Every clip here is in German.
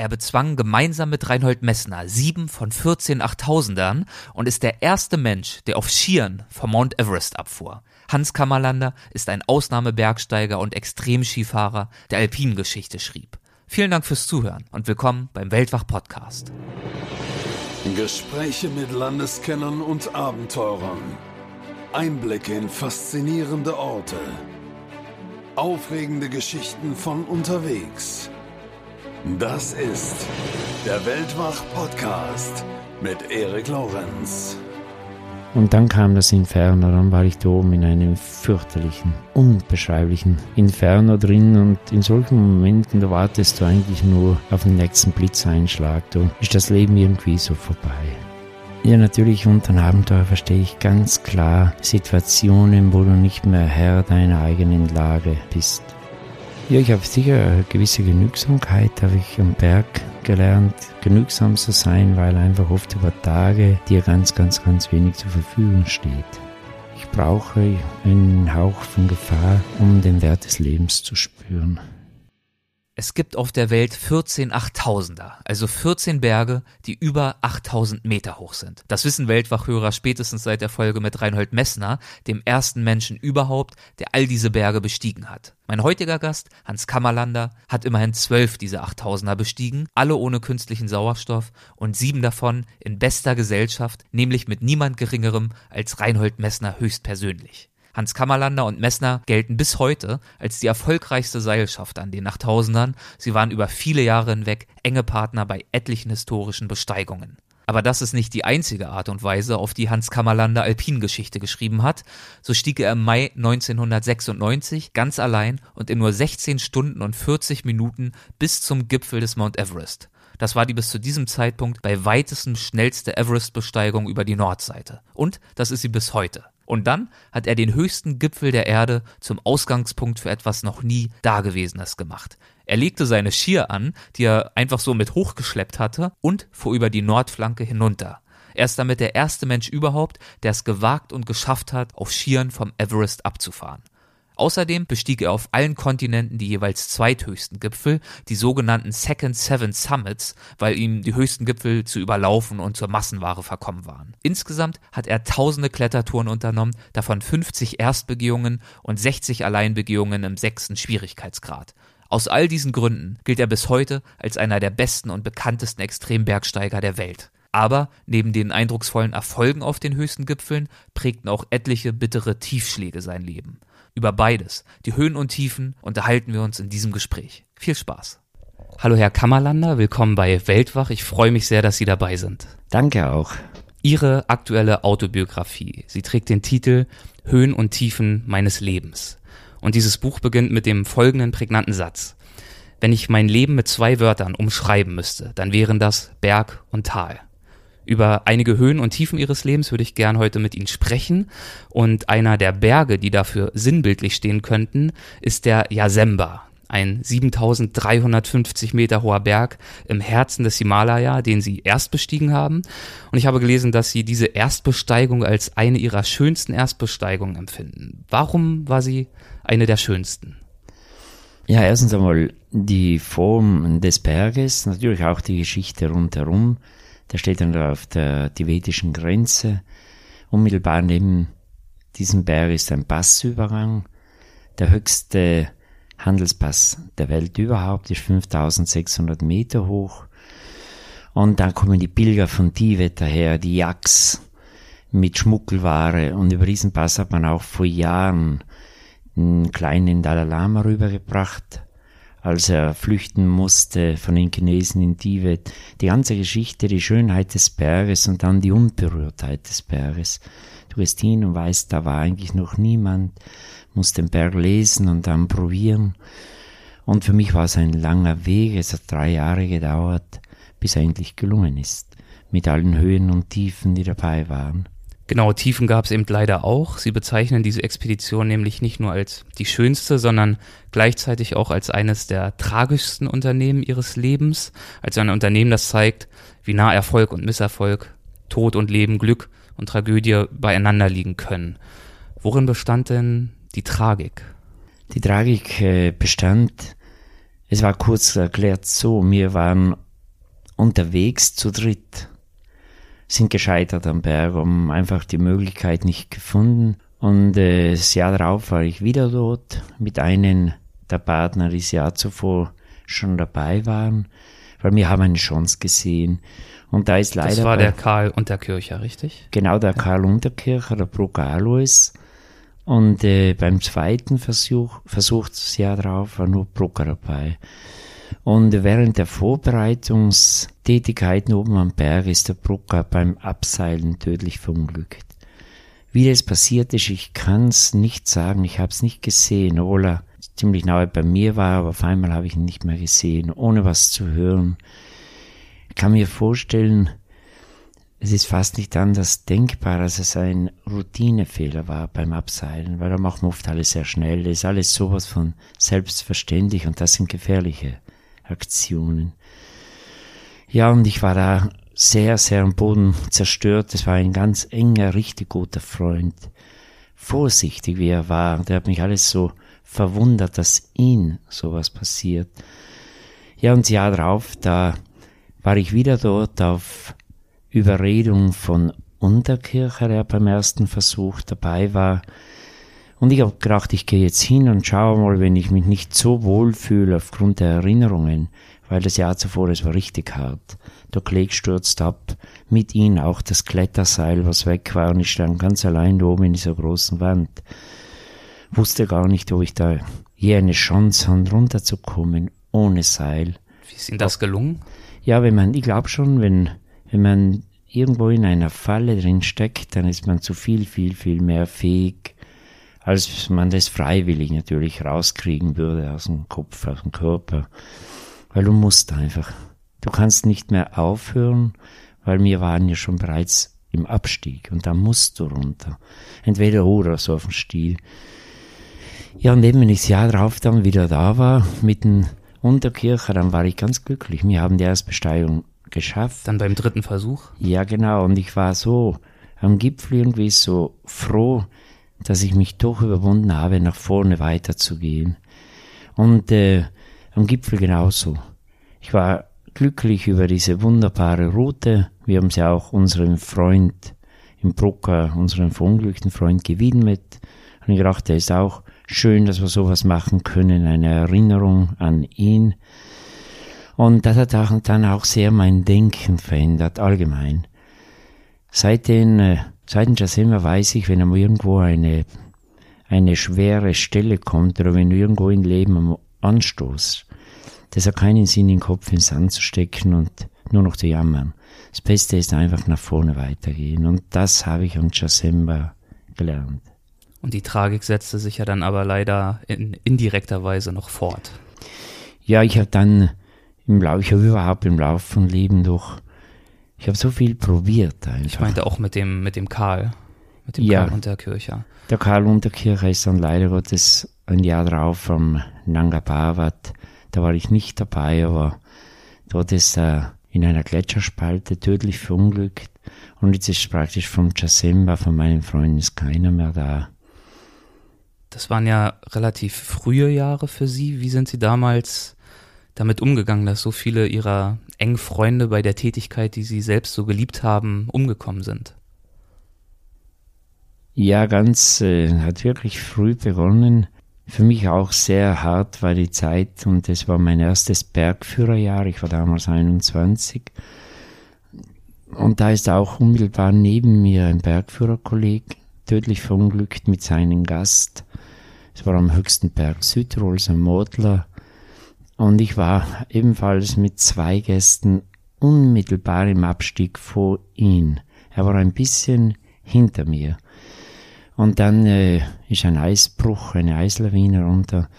Er bezwang gemeinsam mit Reinhold Messner sieben von 14 Achttausendern und ist der erste Mensch, der auf Skiern vom Mount Everest abfuhr. Hans Kammerlander ist ein Ausnahmebergsteiger und Extremskifahrer, der Alpinengeschichte schrieb. Vielen Dank fürs Zuhören und willkommen beim Weltwach Podcast. Gespräche mit Landeskennern und Abenteurern. Einblicke in faszinierende Orte. Aufregende Geschichten von unterwegs. Das ist der Weltwach-Podcast mit Erik Lorenz. Und dann kam das Inferno, dann war ich da oben in einem fürchterlichen, unbeschreiblichen Inferno drin und in solchen Momenten, da wartest du eigentlich nur auf den nächsten Blitzeinschlag, da ist das Leben irgendwie so vorbei. Ja, natürlich unter einem Abenteuer verstehe ich ganz klar Situationen, wo du nicht mehr Herr deiner eigenen Lage bist. Ja, ich habe sicher eine gewisse Genügsamkeit, habe ich am Berg gelernt, genügsam zu sein, weil einfach oft über Tage dir ganz, ganz, ganz wenig zur Verfügung steht. Ich brauche einen Hauch von Gefahr, um den Wert des Lebens zu spüren. Es gibt auf der Welt 14 Achttausender, also 14 Berge, die über 8000 Meter hoch sind. Das wissen Weltwachhörer spätestens seit der Folge mit Reinhold Messner, dem ersten Menschen überhaupt, der all diese Berge bestiegen hat. Mein heutiger Gast, Hans Kammerlander, hat immerhin zwölf dieser Achttausender bestiegen, alle ohne künstlichen Sauerstoff und sieben davon in bester Gesellschaft, nämlich mit niemand geringerem als Reinhold Messner höchstpersönlich. Hans Kammerlander und Messner gelten bis heute als die erfolgreichste Seilschaft an den Nachttausendern. Sie waren über viele Jahre hinweg enge Partner bei etlichen historischen Besteigungen. Aber das ist nicht die einzige Art und Weise, auf die Hans Kammerlander Alpingeschichte geschrieben hat. So stieg er im Mai 1996 ganz allein und in nur 16 Stunden und 40 Minuten bis zum Gipfel des Mount Everest. Das war die bis zu diesem Zeitpunkt bei weitesten schnellste Everest-Besteigung über die Nordseite. Und das ist sie bis heute. Und dann hat er den höchsten Gipfel der Erde zum Ausgangspunkt für etwas noch nie Dagewesenes gemacht. Er legte seine Skier an, die er einfach so mit hochgeschleppt hatte, und fuhr über die Nordflanke hinunter. Er ist damit der erste Mensch überhaupt, der es gewagt und geschafft hat, auf Skiern vom Everest abzufahren. Außerdem bestieg er auf allen Kontinenten die jeweils zweithöchsten Gipfel, die sogenannten Second Seven Summits, weil ihm die höchsten Gipfel zu überlaufen und zur Massenware verkommen waren. Insgesamt hat er tausende Klettertouren unternommen, davon 50 Erstbegehungen und 60 Alleinbegehungen im sechsten Schwierigkeitsgrad. Aus all diesen Gründen gilt er bis heute als einer der besten und bekanntesten Extrembergsteiger der Welt. Aber neben den eindrucksvollen Erfolgen auf den höchsten Gipfeln prägten auch etliche bittere Tiefschläge sein Leben. Über beides, die Höhen und Tiefen, unterhalten wir uns in diesem Gespräch. Viel Spaß. Hallo Herr Kammerlander, willkommen bei Weltwach. Ich freue mich sehr, dass Sie dabei sind. Danke auch. Ihre aktuelle Autobiografie. Sie trägt den Titel Höhen und Tiefen meines Lebens. Und dieses Buch beginnt mit dem folgenden prägnanten Satz. Wenn ich mein Leben mit zwei Wörtern umschreiben müsste, dann wären das Berg und Tal. Über einige Höhen und Tiefen ihres Lebens würde ich gern heute mit Ihnen sprechen. Und einer der Berge, die dafür sinnbildlich stehen könnten, ist der Yasemba. Ein 7350 Meter hoher Berg im Herzen des Himalaya, den Sie erst bestiegen haben. Und ich habe gelesen, dass Sie diese Erstbesteigung als eine Ihrer schönsten Erstbesteigungen empfinden. Warum war sie eine der schönsten? Ja, erstens einmal die Form des Berges, natürlich auch die Geschichte rundherum. Der steht dann auf der tibetischen Grenze. Unmittelbar neben diesem Berg ist ein Passübergang. Der höchste Handelspass der Welt überhaupt ist 5600 Meter hoch. Und dann kommen die Pilger von Tibet daher, die Yaks mit Schmuggelware. Und über diesen Pass hat man auch vor Jahren einen kleinen Dalai Lama rübergebracht als er flüchten musste von den Chinesen in Tibet. Die ganze Geschichte, die Schönheit des Berges und dann die Unberührtheit des Berges. Du gehst hin und weißt, da war eigentlich noch niemand, musst den Berg lesen und dann probieren. Und für mich war es ein langer Weg, es hat drei Jahre gedauert, bis er endlich gelungen ist, mit allen Höhen und Tiefen, die dabei waren. Genau, Tiefen gab es eben leider auch. Sie bezeichnen diese Expedition nämlich nicht nur als die schönste, sondern gleichzeitig auch als eines der tragischsten Unternehmen ihres Lebens, als ein Unternehmen, das zeigt, wie nah Erfolg und Misserfolg, Tod und Leben, Glück und Tragödie beieinander liegen können. Worin bestand denn die Tragik? Die Tragik äh, bestand, es war kurz erklärt so, wir waren unterwegs zu dritt, sind gescheitert am Berg, haben einfach die Möglichkeit nicht gefunden. Und äh, das Jahr darauf war ich wieder dort mit einem der Partner, die das Jahr zuvor schon dabei waren, weil wir haben eine Chance gesehen. Und da ist leider. Das war der Karl Unterkircher, richtig? Genau, der Karl Unterkircher, der Brucker Alois. Und äh, beim zweiten Versuch, Versuch das Jahr drauf, war nur Brucker dabei. Und während der Vorbereitungstätigkeiten oben am Berg ist der Brucker beim Abseilen tödlich verunglückt. Wie das passiert ist, ich kann es nicht sagen, ich habe es nicht gesehen, obwohl er ziemlich nahe bei mir war, aber auf einmal habe ich ihn nicht mehr gesehen, ohne was zu hören. Ich kann mir vorstellen, es ist fast nicht anders denkbar, dass es ein Routinefehler war beim Abseilen, weil da machen wir oft alles sehr schnell. Das ist alles sowas von selbstverständlich und das sind gefährliche Aktionen. Ja, und ich war da sehr, sehr am Boden zerstört. Es war ein ganz enger, richtig guter Freund. Vorsichtig wie er war, der hat mich alles so verwundert, dass ihm sowas passiert. Ja, und das Jahr drauf, da war ich wieder dort auf Überredung von Unterkircher, der beim ersten Versuch dabei war. Und ich habe gedacht, ich gehe jetzt hin und schaue mal, wenn ich mich nicht so wohl fühle aufgrund der Erinnerungen, weil das Jahr zuvor, es war richtig hart. Der Kleg stürzt ab, mit ihm auch das Kletterseil, was weg war, und ich stand ganz allein oben in dieser großen Wand wusste gar nicht, ob ich da je eine Chance habe, runterzukommen, ohne Seil. Wie ist Ihnen das gelungen? Ja, wenn man, ich glaube schon, wenn, wenn man irgendwo in einer Falle drin steckt, dann ist man zu viel, viel, viel mehr fähig, als man das freiwillig natürlich rauskriegen würde aus dem Kopf, aus dem Körper. Weil du musst einfach. Du kannst nicht mehr aufhören, weil wir waren ja schon bereits im Abstieg und da musst du runter. Entweder oder so auf dem Stiel. Ja, und eben, wenn ich das Jahr drauf dann wieder da war, mit dem Unterkircher, dann war ich ganz glücklich. Wir haben die Erstbesteigung geschafft. Dann beim dritten Versuch? Ja, genau. Und ich war so am Gipfel irgendwie so froh, dass ich mich doch überwunden habe, nach vorne weiterzugehen. Und äh, am Gipfel genauso. Ich war glücklich über diese wunderbare Route. Wir haben sie auch unserem Freund im Brucker, unserem verunglückten Freund gewidmet. Und ich gedacht, der ist auch schön, dass wir sowas machen können, eine Erinnerung an ihn. Und das hat dann auch sehr mein Denken verändert, allgemein. Seit den, äh, seit den Jasema weiß ich, wenn irgendwo eine, eine schwere Stelle kommt oder wenn du irgendwo im Leben anstoßt, das hat keinen Sinn, den Kopf in den Sand zu stecken und nur noch zu jammern. Das Beste ist einfach nach vorne weitergehen. Und das habe ich an Jasemba gelernt. Und die Tragik setzte sich ja dann aber leider in indirekter Weise noch fort. Ja, ich habe dann im Laufe, ich habe überhaupt im Laufe von Leben durch, ich habe so viel probiert einfach. Ich meinte auch mit dem, mit dem Karl, mit dem ja, Karl Unterkircher. Der Karl Unterkircher ist dann leider Gottes ein Jahr drauf am Nanga Parbat. Da war ich nicht dabei, aber dort ist er in einer Gletscherspalte tödlich verunglückt. Und jetzt ist praktisch vom Jasemba, von meinen Freunden, ist keiner mehr da. Das waren ja relativ frühe Jahre für Sie. Wie sind Sie damals damit umgegangen, dass so viele Ihrer engen Freunde bei der Tätigkeit, die Sie selbst so geliebt haben, umgekommen sind? Ja, ganz, äh, hat wirklich früh begonnen. Für mich auch sehr hart war die Zeit und es war mein erstes Bergführerjahr. Ich war damals 21. Und da ist auch unmittelbar neben mir ein Bergführerkolleg tödlich verunglückt mit seinem Gast. Es war am höchsten Berg Südtirols, am Modler. Und ich war ebenfalls mit zwei Gästen unmittelbar im Abstieg vor ihn. Er war ein bisschen hinter mir. Und dann äh, ist ein Eisbruch, eine Eislawine runter.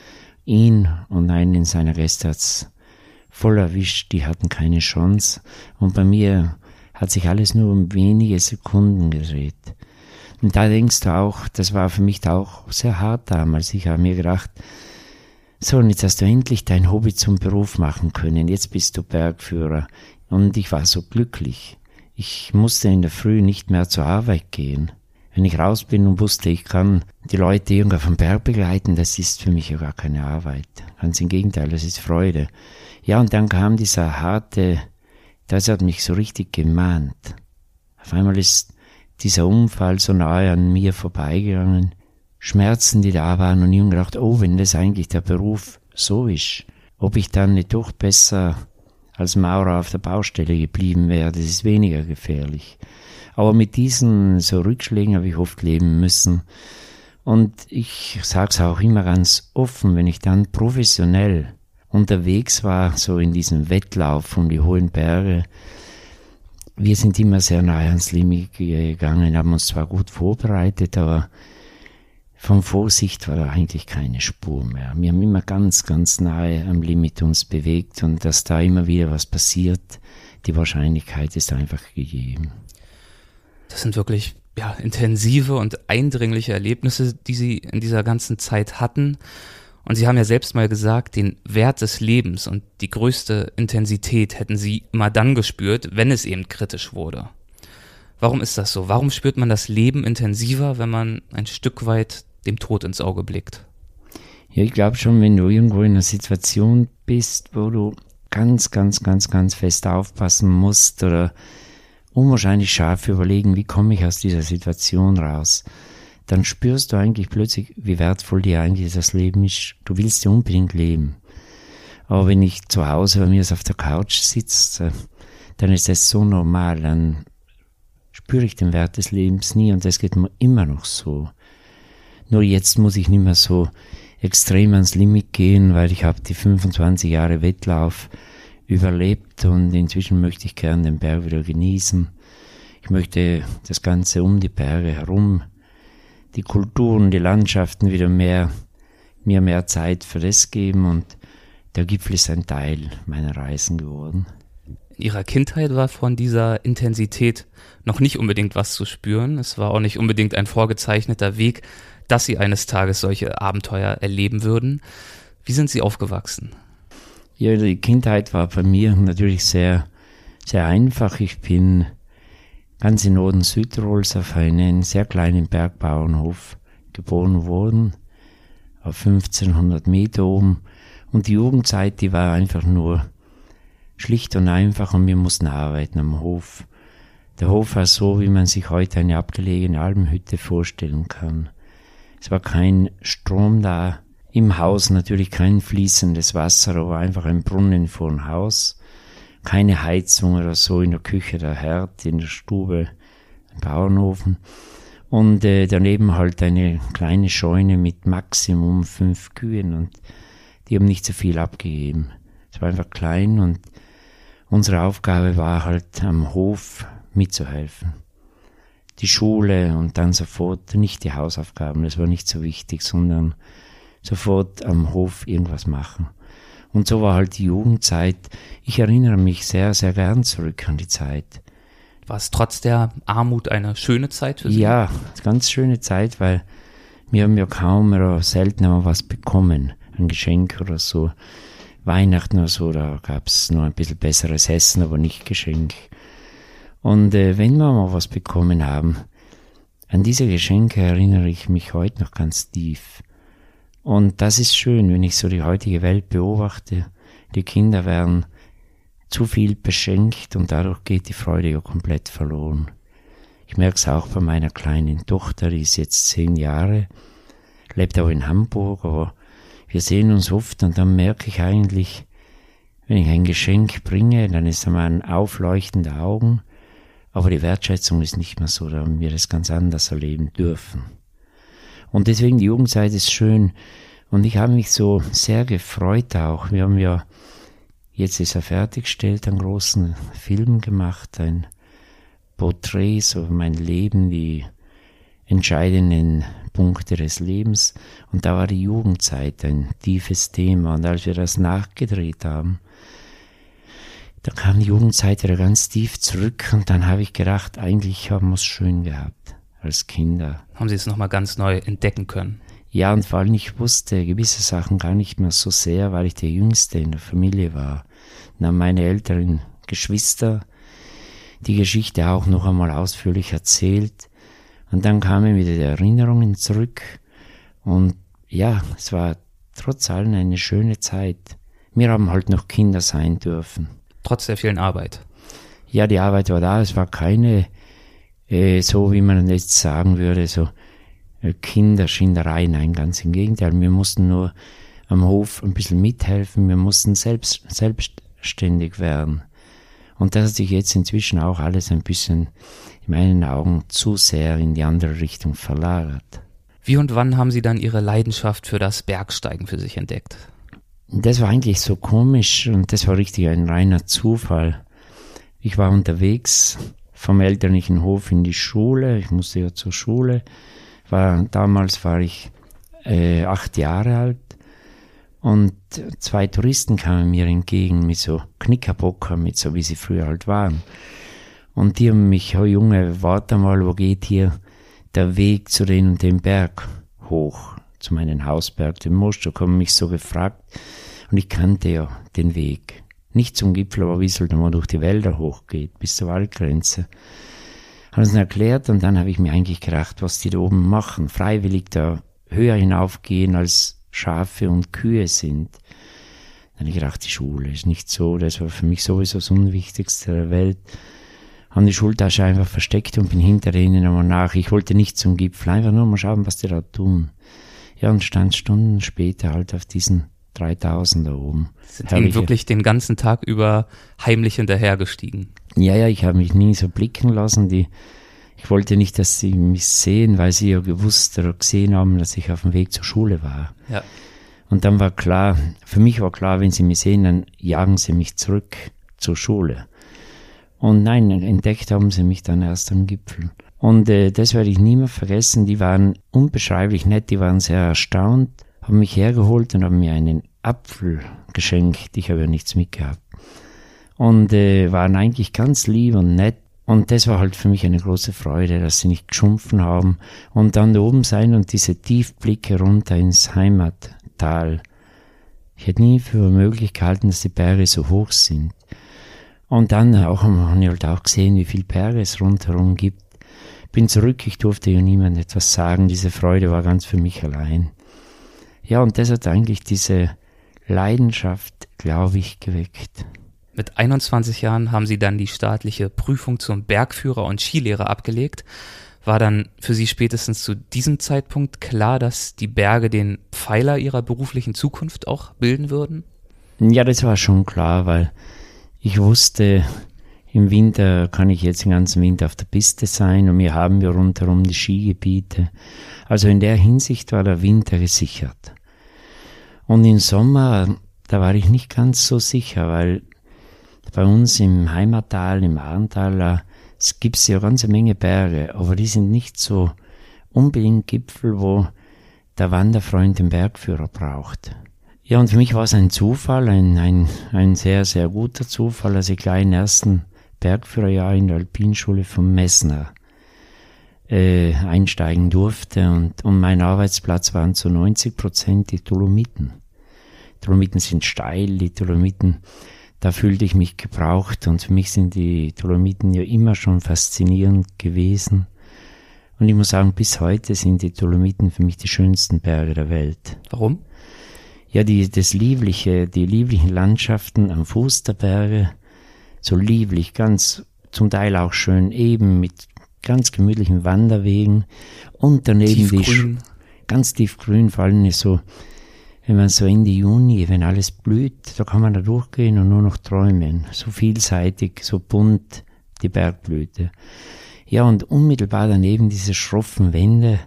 Ihn und einen seiner Gäste hat's voll erwischt, die hatten keine Chance. Und bei mir hat sich alles nur um wenige Sekunden gedreht. Und da denkst du auch, das war für mich auch sehr hart damals. Ich habe mir gedacht, so, und jetzt hast du endlich dein Hobby zum Beruf machen können. Jetzt bist du Bergführer. Und ich war so glücklich. Ich musste in der Früh nicht mehr zur Arbeit gehen. Wenn ich raus bin und wusste, ich kann die Leute irgendwo vom Berg begleiten, das ist für mich ja gar keine Arbeit. Ganz im Gegenteil, das ist Freude. Ja, und dann kam dieser harte das hat mich so richtig gemahnt. Auf einmal ist dieser Unfall so nahe an mir vorbeigegangen. Schmerzen, die da waren und ich habe gedacht, oh, wenn das eigentlich der Beruf so ist, ob ich dann nicht doch besser als Maurer auf der Baustelle geblieben wäre, das ist weniger gefährlich. Aber mit diesen so Rückschlägen habe ich oft leben müssen. Und ich sage es auch immer ganz offen, wenn ich dann professionell unterwegs war, so in diesem Wettlauf um die hohen Berge, wir sind immer sehr nahe ans Limit gegangen, haben uns zwar gut vorbereitet, aber von Vorsicht war da eigentlich keine Spur mehr. Wir haben immer ganz, ganz nahe am Limit uns bewegt und dass da immer wieder was passiert, die Wahrscheinlichkeit ist einfach gegeben. Das sind wirklich ja, intensive und eindringliche Erlebnisse, die Sie in dieser ganzen Zeit hatten. Und Sie haben ja selbst mal gesagt, den Wert des Lebens und die größte Intensität hätten Sie immer dann gespürt, wenn es eben kritisch wurde. Warum ist das so? Warum spürt man das Leben intensiver, wenn man ein Stück weit dem Tod ins Auge blickt? Ja, ich glaube schon, wenn du irgendwo in einer Situation bist, wo du ganz, ganz, ganz, ganz fest aufpassen musst oder unwahrscheinlich scharf überlegen, wie komme ich aus dieser Situation raus, dann spürst du eigentlich plötzlich, wie wertvoll dir eigentlich das Leben ist. Du willst ja unbedingt leben. Aber wenn ich zu Hause bei mir auf der Couch sitze, dann ist das so normal, dann spüre ich den Wert des Lebens nie und das geht mir immer noch so. Nur jetzt muss ich nicht mehr so extrem ans Limit gehen, weil ich habe die 25 Jahre Wettlauf überlebt und inzwischen möchte ich gern den Berg wieder genießen. Ich möchte das Ganze um die Berge herum, die Kulturen, die Landschaften wieder mehr, mir mehr Zeit für das geben und der Gipfel ist ein Teil meiner Reisen geworden. In Ihrer Kindheit war von dieser Intensität noch nicht unbedingt was zu spüren. Es war auch nicht unbedingt ein vorgezeichneter Weg, dass Sie eines Tages solche Abenteuer erleben würden. Wie sind Sie aufgewachsen? Ja, die Kindheit war bei mir natürlich sehr, sehr einfach. Ich bin ganz im Norden Südtirols auf einen sehr kleinen Bergbauernhof geboren worden, auf 1500 Meter oben. Und die Jugendzeit, die war einfach nur schlicht und einfach und wir mussten arbeiten am Hof. Der Hof war so, wie man sich heute eine abgelegene Almhütte vorstellen kann. Es war kein Strom da, im Haus natürlich kein fließendes Wasser, aber einfach ein Brunnen vor dem Haus. Keine Heizung oder so in der Küche, der Herd, in der Stube, ein Bauernofen. Und äh, daneben halt eine kleine Scheune mit Maximum fünf Kühen und die haben nicht so viel abgegeben. Es war einfach klein und unsere Aufgabe war halt am Hof mitzuhelfen. Die Schule und dann sofort nicht die Hausaufgaben, das war nicht so wichtig, sondern sofort am Hof irgendwas machen. Und so war halt die Jugendzeit. Ich erinnere mich sehr, sehr gern zurück an die Zeit. War es trotz der Armut eine schöne Zeit für Sie? Ja, ganz schöne Zeit, weil wir haben ja kaum oder selten mal was bekommen. Ein Geschenk oder so. Weihnachten oder so, da gab es nur ein bisschen besseres Essen, aber nicht Geschenk. Und äh, wenn wir mal was bekommen haben, an diese Geschenke erinnere ich mich heute noch ganz tief. Und das ist schön, wenn ich so die heutige Welt beobachte. Die Kinder werden zu viel beschenkt und dadurch geht die Freude ja komplett verloren. Ich merke es auch bei meiner kleinen Tochter, die ist jetzt zehn Jahre, lebt auch in Hamburg, aber wir sehen uns oft und dann merke ich eigentlich, wenn ich ein Geschenk bringe, dann ist einmal ein aufleuchtende Augen, aber die Wertschätzung ist nicht mehr so, da haben wir das ganz anders erleben dürfen. Und deswegen die Jugendzeit ist schön. Und ich habe mich so sehr gefreut auch. Wir haben ja, jetzt ist er fertiggestellt, einen großen Film gemacht, ein Porträt, so mein Leben, die entscheidenden Punkte des Lebens. Und da war die Jugendzeit ein tiefes Thema. Und als wir das nachgedreht haben, da kam die Jugendzeit wieder ganz tief zurück und dann habe ich gedacht, eigentlich haben wir es schön gehabt als Kinder. Haben Sie es nochmal ganz neu entdecken können? Ja, und vor allem ich wusste gewisse Sachen gar nicht mehr so sehr, weil ich der Jüngste in der Familie war. Dann meine älteren Geschwister die Geschichte auch noch einmal ausführlich erzählt. Und dann kamen wieder die Erinnerungen zurück. Und ja, es war trotz allem eine schöne Zeit. Wir haben halt noch Kinder sein dürfen. Trotz der vielen Arbeit. Ja, die Arbeit war da. Es war keine, äh, so wie man jetzt sagen würde, so äh, Kinderschinderei. Nein, ganz im Gegenteil. Wir mussten nur am Hof ein bisschen mithelfen. Wir mussten selbst, selbstständig werden. Und das hat sich jetzt inzwischen auch alles ein bisschen in meinen Augen zu sehr in die andere Richtung verlagert. Wie und wann haben Sie dann Ihre Leidenschaft für das Bergsteigen für sich entdeckt? Das war eigentlich so komisch und das war richtig ein reiner Zufall. Ich war unterwegs vom elterlichen Hof in die Schule. Ich musste ja zur Schule. War, damals war ich äh, acht Jahre alt und zwei Touristen kamen mir entgegen mit so Knickerbocker, mit so wie sie früher halt waren. Und die haben mich, oh Junge, warte mal, wo geht hier der Weg zu den und dem Berg hoch, zu meinem Hausberg, dem Moschok, haben mich so gefragt. Und ich kannte ja den Weg. Nicht zum Gipfel, aber wie halt mal durch die Wälder hochgeht, bis zur Waldgrenze. Haben es erklärt und dann habe ich mir eigentlich gedacht, was die da oben machen. Freiwillig da höher hinaufgehen als Schafe und Kühe sind. Dann habe ich gedacht, die Schule ist nicht so, das war für mich sowieso das Unwichtigste der Welt habe die Schultasche einfach versteckt und bin hinter ihnen einmal nach. Ich wollte nicht zum Gipfel, einfach nur mal schauen, was die da tun. Ja, und stand Stunden später halt auf diesen 3000 da oben. Sind Ihnen wirklich den ganzen Tag über heimlich hinterhergestiegen? Ja, ja, ich habe mich nie so blicken lassen. Die, ich wollte nicht, dass sie mich sehen, weil sie ja gewusst oder gesehen haben, dass ich auf dem Weg zur Schule war. Ja. Und dann war klar, für mich war klar, wenn sie mich sehen, dann jagen sie mich zurück zur Schule. Und nein, entdeckt haben sie mich dann erst am Gipfel. Und äh, das werde ich nie mehr vergessen. Die waren unbeschreiblich nett, die waren sehr erstaunt, haben mich hergeholt und haben mir einen Apfel geschenkt. Ich habe ja nichts mitgehabt. Und äh, waren eigentlich ganz lieb und nett. Und das war halt für mich eine große Freude, dass sie nicht geschumpfen haben. Und dann da oben sein und diese Tiefblicke runter ins Heimattal. Ich hätte nie für möglich gehalten, dass die Berge so hoch sind. Und dann auch, haben wir halt auch gesehen, wie viel Berge es rundherum gibt. Bin zurück, ich durfte ja niemand etwas sagen. Diese Freude war ganz für mich allein. Ja, und das hat eigentlich diese Leidenschaft, glaube ich, geweckt. Mit 21 Jahren haben Sie dann die staatliche Prüfung zum Bergführer und Skilehrer abgelegt. War dann für Sie spätestens zu diesem Zeitpunkt klar, dass die Berge den Pfeiler Ihrer beruflichen Zukunft auch bilden würden? Ja, das war schon klar, weil ich wusste, im Winter kann ich jetzt den ganzen Winter auf der Piste sein und wir haben ja rundherum die Skigebiete. Also in der Hinsicht war der Winter gesichert. Und im Sommer, da war ich nicht ganz so sicher, weil bei uns im Heimattal, im Arntal, es gibt ja eine Menge Berge, aber die sind nicht so unbedingt Gipfel, wo der Wanderfreund den Bergführer braucht. Ja, und für mich war es ein Zufall, ein, ein, ein sehr, sehr guter Zufall, als ich gleich im ersten Bergführerjahr in der Alpinschule vom Messner äh, einsteigen durfte. Und, und mein Arbeitsplatz waren zu 90 Prozent die Dolomiten. Dolomiten sind steil, die Dolomiten, da fühlte ich mich gebraucht und für mich sind die Dolomiten ja immer schon faszinierend gewesen. Und ich muss sagen, bis heute sind die Dolomiten für mich die schönsten Berge der Welt. Warum? ja, die, das liebliche, die lieblichen Landschaften am Fuß der Berge, so lieblich, ganz zum Teil auch schön eben mit ganz gemütlichen Wanderwegen und daneben tiefgrün. die ganz tiefgrün, vor allem so, wenn man so Ende Juni, wenn alles blüht, da kann man da durchgehen und nur noch träumen. So vielseitig, so bunt die Bergblüte. Ja, und unmittelbar daneben diese schroffen Wände,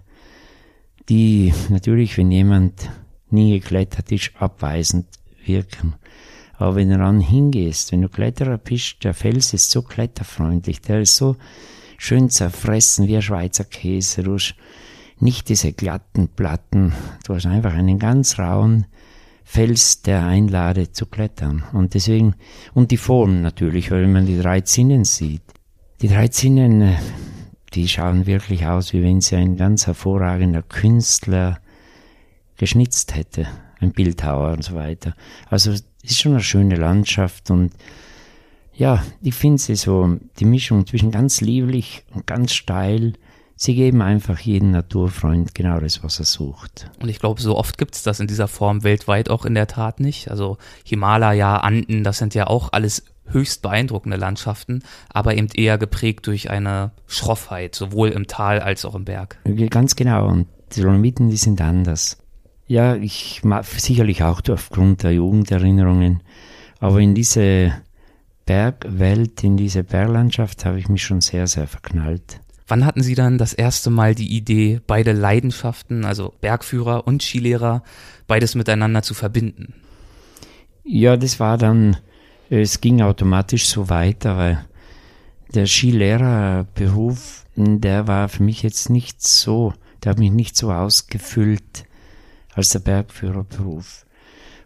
die natürlich, wenn jemand nie geklettert ist, abweisend wirken. Aber wenn du dann hingehst, wenn du Kletterer bist, der Fels ist so kletterfreundlich, der ist so schön zerfressen wie ein Schweizer Käse. Du hast nicht diese glatten Platten, du hast einfach einen ganz rauen Fels, der einladet zu klettern. Und deswegen, und die Form natürlich, weil man die drei Zinnen sieht. Die drei Zinnen, äh, die schauen wirklich aus, wie wenn sie ein ganz hervorragender Künstler geschnitzt hätte, ein Bildhauer und so weiter. Also es ist schon eine schöne Landschaft und ja, ich finde sie so, die Mischung zwischen ganz lieblich und ganz steil, sie geben einfach jedem Naturfreund genau das, was er sucht. Und ich glaube, so oft gibt es das in dieser Form weltweit auch in der Tat nicht. Also Himalaya, Anden, das sind ja auch alles höchst beeindruckende Landschaften, aber eben eher geprägt durch eine Schroffheit, sowohl im Tal als auch im Berg. Ganz genau. Und die Dolomiten, die sind anders. Ja, ich mag sicherlich auch aufgrund der Jugenderinnerungen, aber in diese Bergwelt, in diese Berglandschaft habe ich mich schon sehr, sehr verknallt. Wann hatten Sie dann das erste Mal die Idee, beide Leidenschaften, also Bergführer und Skilehrer, beides miteinander zu verbinden? Ja, das war dann, es ging automatisch so weiter, weil der Skilehrerberuf, der war für mich jetzt nicht so, der hat mich nicht so ausgefüllt als der Bergführerberuf.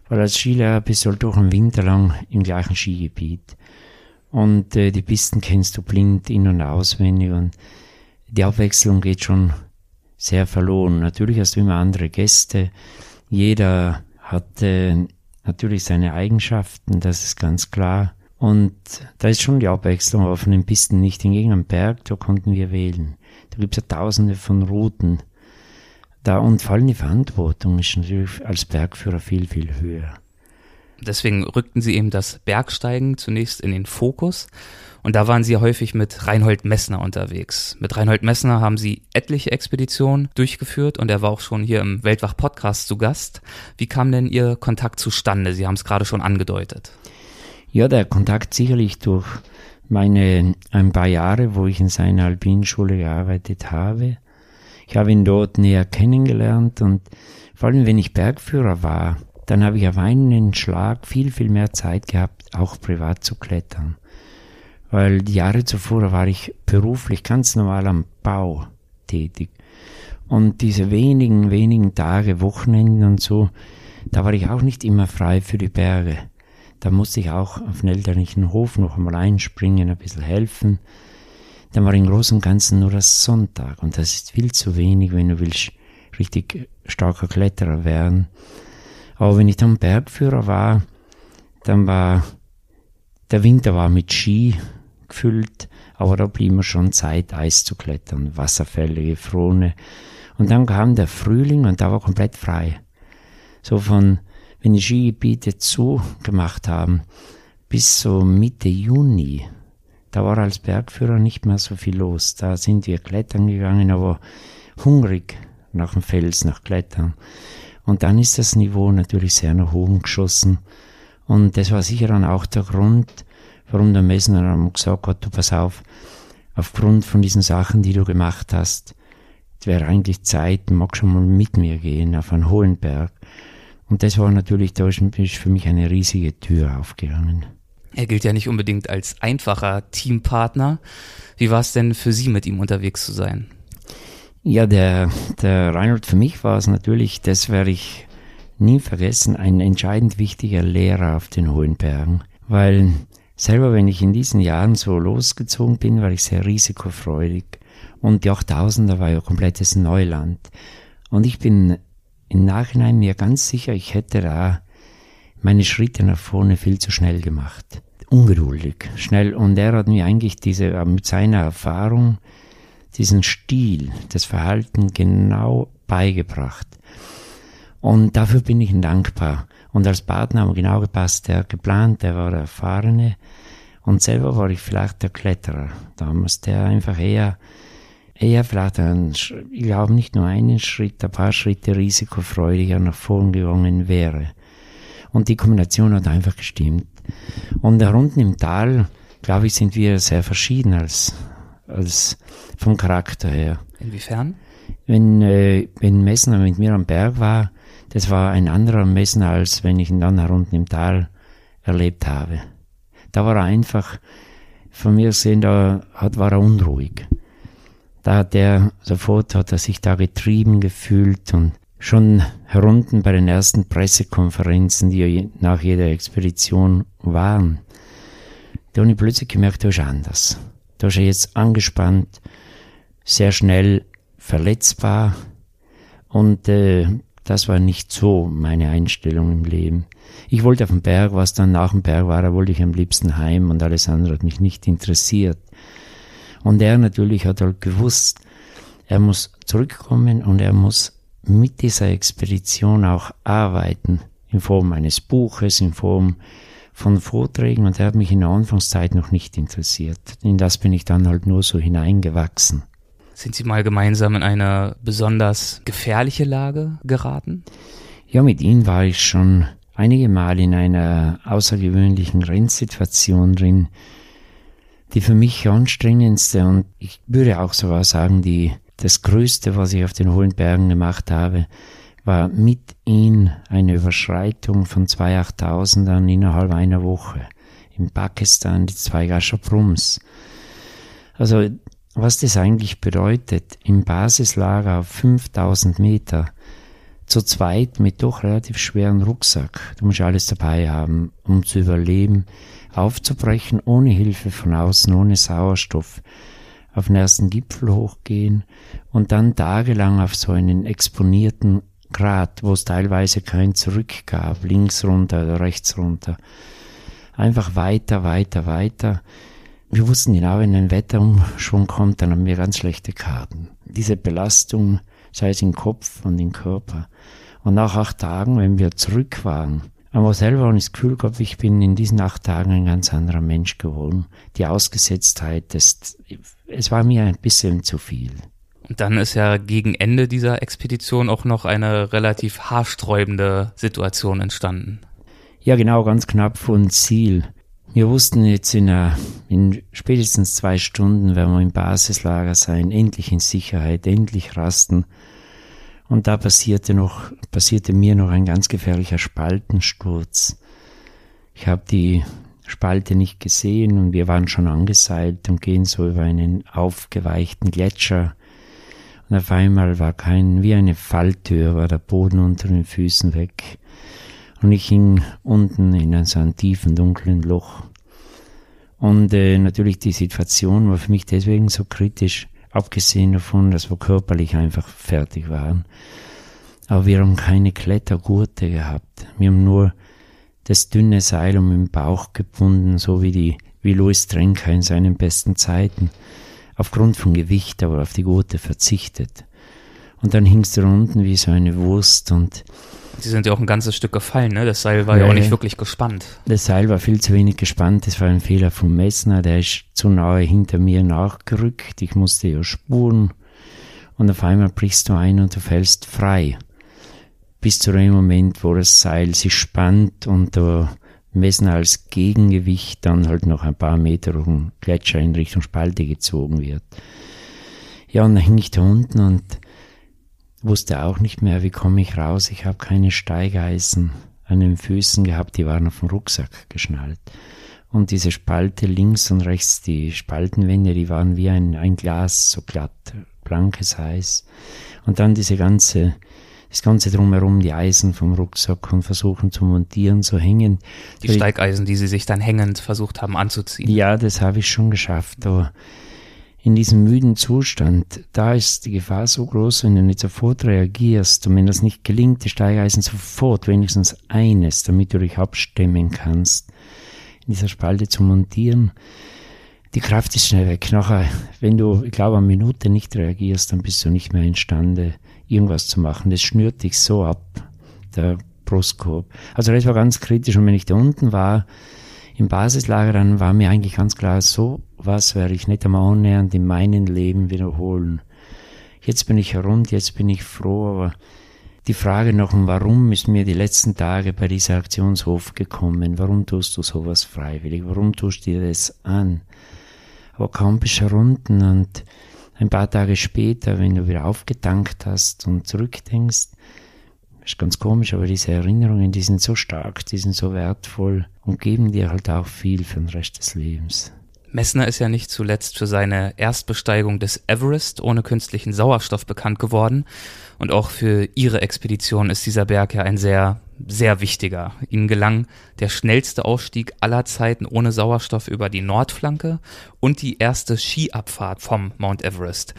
Weil als Skilehrer bist du halt durch den Winter lang im gleichen Skigebiet. Und äh, die Pisten kennst du blind in- und auswendig und die Abwechslung geht schon sehr verloren. Natürlich hast du immer andere Gäste. Jeder hat äh, natürlich seine Eigenschaften, das ist ganz klar. Und da ist schon die Abwechslung, von den Pisten nicht. Hingegen am Berg, da konnten wir wählen. Da gibt es ja tausende von Routen. Da, und vor allem die Verantwortung ist natürlich als Bergführer viel, viel höher. Deswegen rückten sie eben das Bergsteigen zunächst in den Fokus. Und da waren sie häufig mit Reinhold Messner unterwegs. Mit Reinhold Messner haben sie etliche Expeditionen durchgeführt und er war auch schon hier im Weltwach-Podcast zu Gast. Wie kam denn Ihr Kontakt zustande? Sie haben es gerade schon angedeutet. Ja, der Kontakt sicherlich durch meine ein paar Jahre, wo ich in seiner Alpinschule gearbeitet habe. Ich habe ihn dort näher kennengelernt und vor allem, wenn ich Bergführer war, dann habe ich auf einen Schlag viel, viel mehr Zeit gehabt, auch privat zu klettern. Weil die Jahre zuvor war ich beruflich ganz normal am Bau tätig. Und diese wenigen, wenigen Tage, Wochenenden und so, da war ich auch nicht immer frei für die Berge. Da musste ich auch auf den Hof noch einmal einspringen, ein bisschen helfen. Dann war im Großen und Ganzen nur das Sonntag. Und das ist viel zu wenig, wenn du willst richtig starker Kletterer werden. Aber wenn ich dann Bergführer war, dann war der Winter war mit Ski gefüllt, aber da blieb mir schon Zeit, Eis zu klettern, Wasserfälle, Gefrorene. Und dann kam der Frühling und da war komplett frei. So von, wenn die Skigebiete zugemacht haben, bis so Mitte Juni, da war als Bergführer nicht mehr so viel los. Da sind wir klettern gegangen, aber hungrig nach dem Fels, nach Klettern. Und dann ist das Niveau natürlich sehr nach oben geschossen. Und das war sicher dann auch der Grund, warum der Messner gesagt hat, du pass auf, aufgrund von diesen Sachen, die du gemacht hast, wäre eigentlich Zeit, mag schon mal mit mir gehen auf einen hohen Berg. Und das war natürlich, da ist für mich eine riesige Tür aufgegangen. Er gilt ja nicht unbedingt als einfacher Teampartner. Wie war es denn für Sie, mit ihm unterwegs zu sein? Ja, der, der Reinhold für mich war es natürlich, das werde ich nie vergessen, ein entscheidend wichtiger Lehrer auf den hohen Bergen. Weil selber, wenn ich in diesen Jahren so losgezogen bin, war ich sehr risikofreudig. Und die 8000er war ja komplettes Neuland. Und ich bin im Nachhinein mir ganz sicher, ich hätte da meine Schritte nach vorne viel zu schnell gemacht. Ungeduldig, schnell. Und er hat mir eigentlich diese, mit seiner Erfahrung, diesen Stil, das Verhalten genau beigebracht. Und dafür bin ich dankbar. Und als Partner haben wir genau gepasst. Der geplant, der war der Erfahrene. Und selber war ich vielleicht der Kletterer damals, der einfach eher, eher vielleicht einen, ich glaube nicht nur einen Schritt, ein paar Schritte risikofreudiger nach vorn gegangen wäre. Und die Kombination hat einfach gestimmt. Und da unten im Tal, glaube ich, sind wir sehr verschieden als, als vom Charakter her. Inwiefern? Wenn, äh, wenn Messner mit mir am Berg war, das war ein anderer Messner, als wenn ich ihn dann unten im Tal erlebt habe. Da war er einfach, von mir gesehen, da hat, war er unruhig. Da hat er, sofort hat er sich da getrieben gefühlt und schon herunten bei den ersten Pressekonferenzen, die nach jeder Expedition waren, da habe ich plötzlich gemerkt, da ist anders. Da ist er jetzt angespannt, sehr schnell verletzbar und äh, das war nicht so meine Einstellung im Leben. Ich wollte auf den Berg, was dann nach dem Berg war, da wollte ich am liebsten heim und alles andere hat mich nicht interessiert. Und er natürlich hat halt gewusst, er muss zurückkommen und er muss mit dieser Expedition auch arbeiten, in Form eines Buches, in Form von Vorträgen und der hat mich in der Anfangszeit noch nicht interessiert. In das bin ich dann halt nur so hineingewachsen. Sind Sie mal gemeinsam in eine besonders gefährliche Lage geraten? Ja, mit ihm war ich schon einige Mal in einer außergewöhnlichen Grenzsituation drin, die für mich anstrengendste und ich würde auch sogar sagen, die, das Größte, was ich auf den hohen Bergen gemacht habe, war mit ihm eine Überschreitung von zwei Achttausendern innerhalb einer Woche. In Pakistan die zwei Gaschaprums. Also, was das eigentlich bedeutet, im Basislager auf 5000 Meter, zu zweit mit doch relativ schweren Rucksack, du musst alles dabei haben, um zu überleben, aufzubrechen, ohne Hilfe von außen, ohne Sauerstoff, auf den ersten Gipfel hochgehen und dann tagelang auf so einen exponierten Grad, wo es teilweise kein Zurück gab, links runter oder rechts runter. Einfach weiter, weiter, weiter. Wir wussten genau, wenn ein Wetterumschwung kommt, dann haben wir ganz schlechte Karten. Diese Belastung, sei es im Kopf und im Körper. Und nach acht Tagen, wenn wir zurück waren, aber selber und das Gefühl gehabt, ich bin in diesen acht Tagen ein ganz anderer Mensch geworden. Die Ausgesetztheit, das, es war mir ein bisschen zu viel. Und dann ist ja gegen Ende dieser Expedition auch noch eine relativ haarsträubende Situation entstanden. Ja, genau, ganz knapp von Ziel. Wir wussten jetzt in, einer, in spätestens zwei Stunden werden wir im Basislager sein, endlich in Sicherheit, endlich rasten. Und da passierte noch, passierte mir noch ein ganz gefährlicher Spaltensturz. Ich habe die Spalte nicht gesehen und wir waren schon angeseilt und gehen so über einen aufgeweichten Gletscher und auf einmal war kein, wie eine Falltür, war der Boden unter den Füßen weg. Und ich hing unten in so einem tiefen, dunklen Loch. Und äh, natürlich die Situation war für mich deswegen so kritisch, abgesehen davon, dass wir körperlich einfach fertig waren. Aber wir haben keine Klettergurte gehabt. Wir haben nur das dünne Seil um den Bauch gebunden, so wie die, wie Louis Trenker in seinen besten Zeiten aufgrund von Gewicht aber auf die Gurte verzichtet. Und dann hingst du unten wie so eine Wurst und Sie sind ja auch ein ganzes Stück gefallen, ne? Das Seil war ja, ja auch nicht wirklich gespannt. Das Seil war viel zu wenig gespannt. Das war ein Fehler vom Messner. Der ist zu nahe hinter mir nachgerückt. Ich musste ja spuren. Und auf einmal brichst du ein und du fällst frei. Bis zu dem Moment, wo das Seil sich spannt und du messen als Gegengewicht dann halt noch ein paar Meter um Gletscher in Richtung Spalte gezogen wird. Ja, und dann hing ich da unten und wusste auch nicht mehr, wie komme ich raus. Ich habe keine Steigeisen an den Füßen gehabt, die waren auf dem Rucksack geschnallt. Und diese Spalte links und rechts, die Spaltenwände, die waren wie ein, ein Glas, so glatt, blankes Eis. Und dann diese ganze das Ganze drumherum, die Eisen vom Rucksack und versuchen zu montieren, zu hängen. Die Steigeisen, die sie sich dann hängend versucht haben anzuziehen. Ja, das habe ich schon geschafft, aber in diesem müden Zustand, da ist die Gefahr so groß, wenn du nicht sofort reagierst und wenn das nicht gelingt, die Steigeisen sofort, wenigstens eines, damit du dich abstemmen kannst, in dieser Spalte zu montieren, die Kraft ist schnell weg. Nachher, wenn du, ich glaube, eine Minute nicht reagierst, dann bist du nicht mehr imstande, irgendwas zu machen. Das schnürt dich so ab, der Brustkorb. Also das war ganz kritisch. Und wenn ich da unten war, im Basislager, dann war mir eigentlich ganz klar, so was werde ich nicht einmal annähernd in meinem Leben wiederholen. Jetzt bin ich herund, jetzt bin ich froh, aber die Frage noch, warum ist mir die letzten Tage bei dieser Aktion so oft gekommen? Warum tust du sowas freiwillig? Warum tust du dir das an? Aber kaum bist du herunten und ein paar Tage später, wenn du wieder aufgetankt hast und zurückdenkst, ist ganz komisch, aber diese Erinnerungen, die sind so stark, die sind so wertvoll und geben dir halt auch viel für den Rest des Lebens. Messner ist ja nicht zuletzt für seine Erstbesteigung des Everest ohne künstlichen Sauerstoff bekannt geworden. Und auch für ihre Expedition ist dieser Berg ja ein sehr, sehr wichtiger. Ihnen gelang der schnellste Ausstieg aller Zeiten ohne Sauerstoff über die Nordflanke und die erste Skiabfahrt vom Mount Everest.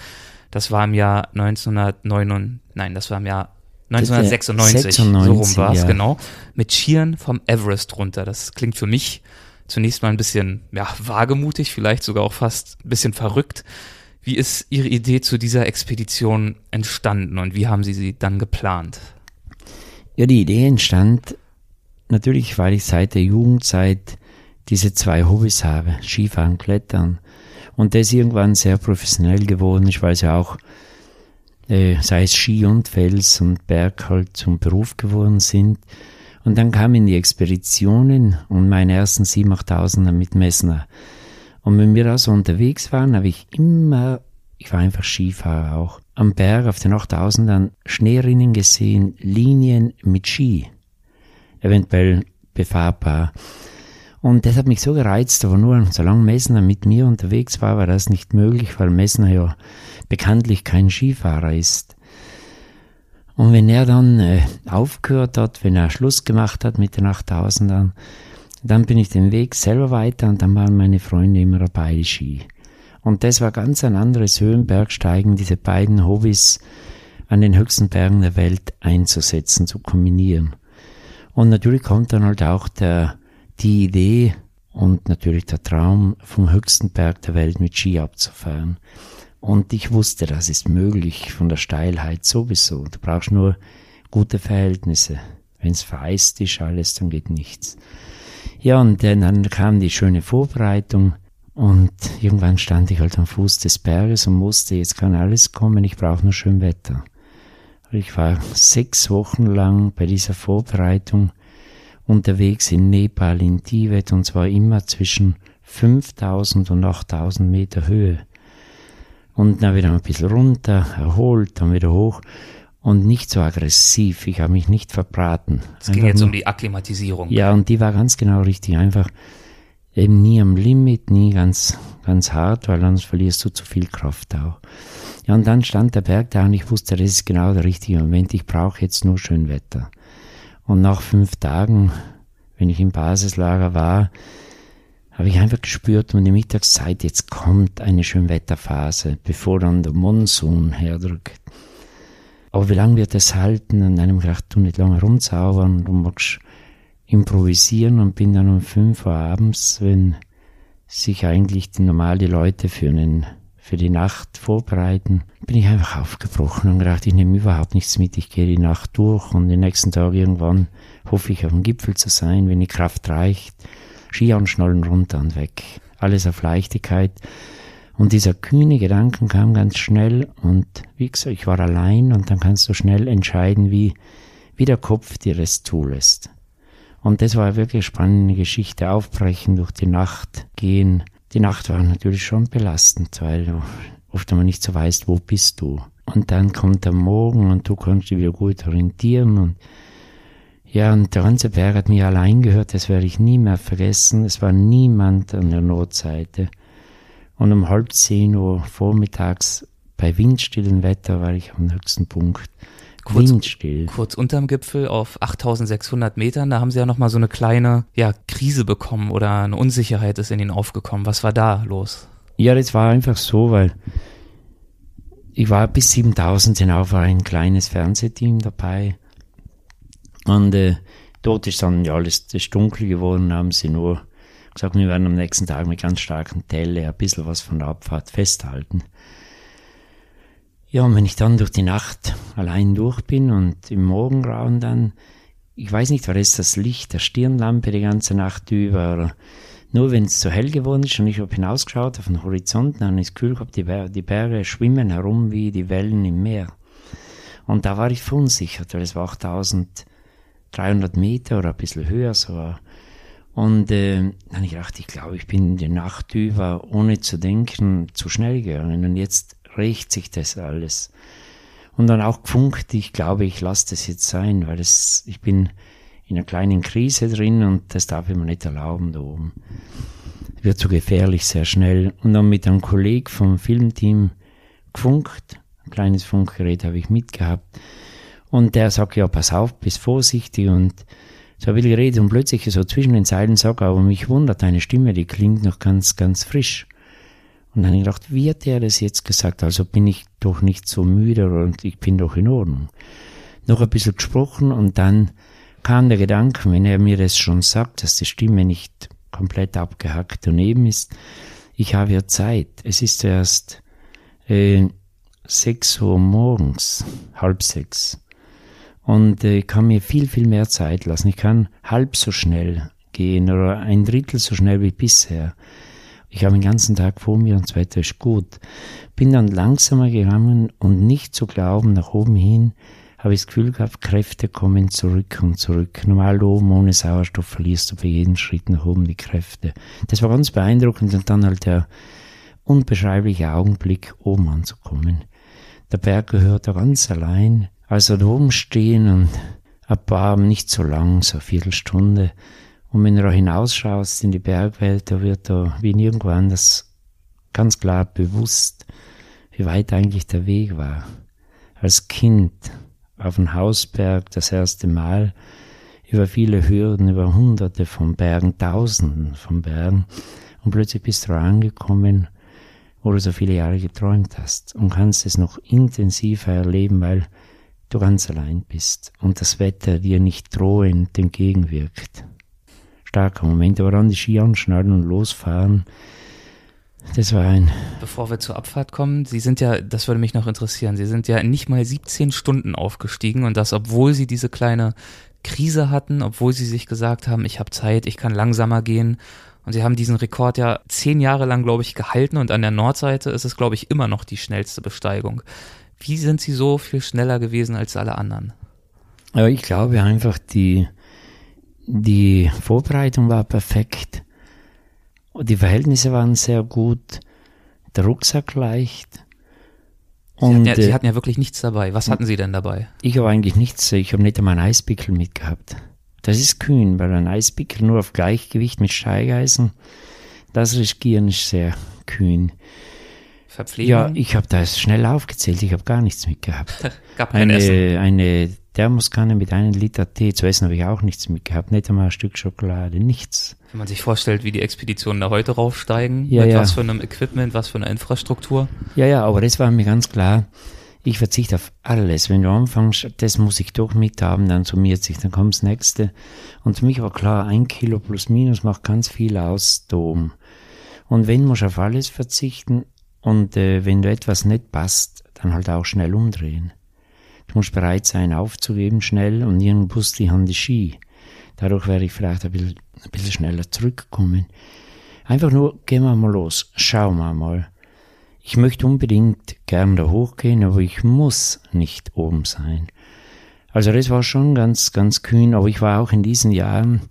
Das war im Jahr 1909, nein, das war im Jahr 1996, 96, so rum war es, ja. genau. Mit Skiern vom Everest runter. Das klingt für mich zunächst mal ein bisschen ja, wagemutig, vielleicht sogar auch fast ein bisschen verrückt. Wie ist Ihre Idee zu dieser Expedition entstanden und wie haben Sie sie dann geplant? Ja, die Idee entstand natürlich, weil ich seit der Jugendzeit diese zwei Hobbys habe, Skifahren, Klettern. Und das irgendwann sehr professionell geworden ist, weil es ja auch, äh, sei es Ski und Fels und Berg halt zum Beruf geworden sind. Und dann kamen die Expeditionen und meine ersten 7.000, 8.000er mit Messner. Und wenn wir also unterwegs waren, habe ich immer, ich war einfach Skifahrer auch, am Berg auf den 8000ern Schneerinnen gesehen, Linien mit Ski, eventuell befahrbar. Und das hat mich so gereizt, aber nur solange Messner mit mir unterwegs war, war das nicht möglich, weil Messner ja bekanntlich kein Skifahrer ist. Und wenn er dann äh, aufgehört hat, wenn er Schluss gemacht hat mit den 8000ern, dann bin ich den Weg selber weiter und dann waren meine Freunde immer dabei, die Ski. Und das war ganz ein anderes Höhenbergsteigen, diese beiden Hobbys an den höchsten Bergen der Welt einzusetzen, zu kombinieren. Und natürlich kommt dann halt auch der, die Idee und natürlich der Traum, vom höchsten Berg der Welt mit Ski abzufahren. Und ich wusste, das ist möglich von der Steilheit sowieso. Du brauchst nur gute Verhältnisse. Wenn es vereist ist alles, dann geht nichts. Ja, und dann kam die schöne Vorbereitung und irgendwann stand ich halt am Fuß des Berges und wusste, jetzt kann alles kommen, ich brauche nur schön Wetter. Ich war sechs Wochen lang bei dieser Vorbereitung unterwegs in Nepal, in Tibet und zwar immer zwischen 5000 und 8000 Meter Höhe. Und dann wieder ein bisschen runter, erholt, dann wieder hoch und nicht so aggressiv. Ich habe mich nicht verbraten. Es ging jetzt nur, um die Akklimatisierung. Ja, und die war ganz genau richtig. Einfach eben nie am Limit, nie ganz, ganz hart, weil sonst verlierst du zu viel Kraft auch. Ja, und dann stand der Berg da und ich wusste, das ist genau der richtige Moment. Ich brauche jetzt nur schön Wetter. Und nach fünf Tagen, wenn ich im Basislager war, habe ich einfach gespürt, um die Mittagszeit, jetzt kommt eine Schönwetterphase, bevor dann der Monsun herdrückt. Aber wie lange wird es halten? Und dann habe ich gedacht, du nicht lange rumzaubern, du magst improvisieren und bin dann um fünf Uhr abends, wenn sich eigentlich die normale Leute für einen für die Nacht vorbereiten, bin ich einfach aufgebrochen und gedacht, ich nehme überhaupt nichts mit, ich gehe die Nacht durch und den nächsten Tag irgendwann hoffe ich auf dem Gipfel zu sein, wenn die Kraft reicht, Ski anschnallen runter und weg. Alles auf Leichtigkeit. Und dieser kühne Gedanken kam ganz schnell und wie gesagt, ich war allein und dann kannst du schnell entscheiden, wie, wie der Kopf dir es zulässt. Und das war wirklich eine spannende Geschichte. Aufbrechen, durch die Nacht gehen. Die Nacht war natürlich schon belastend, weil du oft einmal nicht so weißt, wo bist du. Und dann kommt der Morgen und du kannst dich wieder gut orientieren und ja, und der ganze Berg hat mir allein gehört, das werde ich nie mehr vergessen. Es war niemand an der Nordseite. Und um halb zehn Uhr vormittags bei windstillen Wetter war ich am höchsten Punkt kurz, windstill. Kurz unterm Gipfel auf 8600 Metern, da haben sie ja nochmal so eine kleine, ja, Krise bekommen oder eine Unsicherheit ist in ihnen aufgekommen. Was war da los? Ja, das war einfach so, weil ich war bis 7000 hinauf, war ein kleines Fernsehteam dabei. Und äh, dort ist dann ja alles ist dunkel geworden, haben sie nur gesagt, wir werden am nächsten Tag mit ganz starken Telle ein bisschen was von der Abfahrt festhalten. Ja, und wenn ich dann durch die Nacht allein durch bin und im Morgengrauen dann, ich weiß nicht, war es das Licht der Stirnlampe die ganze Nacht über, oder nur wenn es so hell geworden ist und ich habe hinausgeschaut auf den Horizont, dann ist kühl gehabt, die, Berge, die Berge schwimmen herum wie die Wellen im Meer. Und da war ich verunsichert, weil es war 8300 Meter oder ein bisschen höher so. Und äh, dann ich gedacht, ich glaube, ich bin die Nacht über, ohne zu denken, zu schnell gegangen. Und jetzt rächt sich das alles. Und dann auch gefunkt, ich glaube, ich lasse das jetzt sein, weil das, ich bin in einer kleinen Krise drin und das darf ich mir nicht erlauben da oben. Wird zu so gefährlich sehr schnell. Und dann mit einem Kollegen vom Filmteam gefunkt. Ein kleines Funkgerät habe ich mitgehabt. Und der sagt, ja, pass auf, bist vorsichtig und so habe ich geredet und plötzlich so zwischen den Zeilen sagt er, aber mich wundert, deine Stimme, die klingt noch ganz, ganz frisch. Und dann habe ich gedacht, wie hat der das jetzt gesagt? Also bin ich doch nicht so müde und ich bin doch in Ordnung. Noch ein bisschen gesprochen und dann kam der Gedanke, wenn er mir das schon sagt, dass die Stimme nicht komplett abgehackt daneben ist, ich habe ja Zeit. Es ist erst äh, sechs Uhr morgens, halb sechs. Und äh, ich kann mir viel, viel mehr Zeit lassen. Ich kann halb so schnell gehen oder ein Drittel so schnell wie bisher. Ich habe den ganzen Tag vor mir und das Wetter ist gut. Bin dann langsamer gegangen und nicht zu glauben, nach oben hin habe ich das Gefühl gehabt, Kräfte kommen zurück und zurück. Normal oben ohne Sauerstoff verlierst du bei jedem Schritt nach oben die Kräfte. Das war ganz beeindruckend und dann halt der unbeschreibliche Augenblick, oben anzukommen. Der Berg gehört da ganz allein. Also da oben stehen und ein paar, nicht so lang, so eine Viertelstunde. Und wenn du da hinausschaust in die Bergwelt, da wird da wie nirgendwo anders ganz klar bewusst, wie weit eigentlich der Weg war. Als Kind auf dem Hausberg das erste Mal über viele Hürden, über hunderte von Bergen, tausenden von Bergen und plötzlich bist du angekommen wo du so viele Jahre geträumt hast und kannst es noch intensiver erleben, weil du ganz allein bist und das Wetter dir nicht drohend entgegenwirkt. Starker Moment, aber dann die Ski anschnallen und losfahren, das war ein. Bevor wir zur Abfahrt kommen, Sie sind ja, das würde mich noch interessieren, Sie sind ja nicht mal 17 Stunden aufgestiegen und das, obwohl Sie diese kleine Krise hatten, obwohl Sie sich gesagt haben, ich habe Zeit, ich kann langsamer gehen und sie haben diesen Rekord ja zehn Jahre lang, glaube ich, gehalten und an der Nordseite ist es, glaube ich, immer noch die schnellste Besteigung. Wie sind sie so viel schneller gewesen als alle anderen? Aber ich glaube einfach, die, die Vorbereitung war perfekt. Die Verhältnisse waren sehr gut. Der Rucksack leicht. Sie, und, hatten ja, Sie hatten ja wirklich nichts dabei. Was hatten Sie denn dabei? Ich habe eigentlich nichts. Ich habe nicht einmal einen Eispickel mitgehabt. Das ist kühn, weil ein Eispickel nur auf Gleichgewicht mit Steigeisen, das Riskieren ist sehr kühn. Verpflegung? Ja, ich habe das schnell aufgezählt, ich habe gar nichts mitgehabt. Gab eine, Essen. eine Thermoskanne mit einem Liter Tee, zu essen habe ich auch nichts mitgehabt, nicht einmal ein Stück Schokolade, nichts. Wenn man sich vorstellt, wie die Expeditionen da heute raufsteigen, ja, mit ja. was für einem Equipment, was für einer Infrastruktur. Ja, ja, aber das war mir ganz klar, ich verzichte auf alles. Wenn du anfängst, das muss ich doch mithaben, dann summiert sich, dann kommt das nächste. Und für mich war klar, ein Kilo plus minus macht ganz viel aus, Dom. Und wenn, musst du auf alles verzichten. Und äh, wenn du etwas nicht passt, dann halt auch schnell umdrehen. Du musst bereit sein, aufzugeben schnell und irgendwo wusste ich an die Ski. Dadurch werde ich vielleicht ein bisschen, ein bisschen schneller zurückkommen. Einfach nur, gehen wir mal los, schauen wir mal. Ich möchte unbedingt gern da hochgehen, aber ich muss nicht oben sein. Also das war schon ganz, ganz kühn, aber ich war auch in diesen Jahren,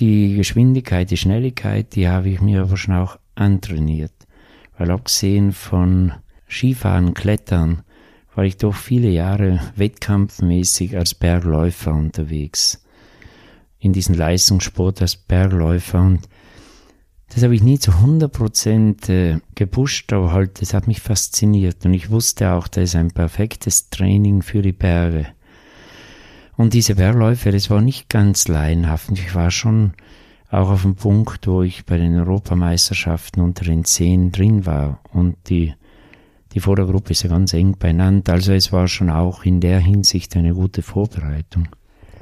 die Geschwindigkeit, die Schnelligkeit, die habe ich mir aber schon auch antrainiert. Weil abgesehen von Skifahren, Klettern, war ich doch viele Jahre wettkampfmäßig als Bergläufer unterwegs. In diesem Leistungssport als Bergläufer und das habe ich nie zu 100% äh, gepusht, aber halt, das hat mich fasziniert und ich wusste auch, das ist ein perfektes Training für die Berge. Und diese Bergläufe, das war nicht ganz laienhaft. Ich war schon auch auf dem Punkt, wo ich bei den Europameisterschaften unter den Zehn drin war und die, die Vordergruppe ist ja ganz eng beieinander. Also es war schon auch in der Hinsicht eine gute Vorbereitung.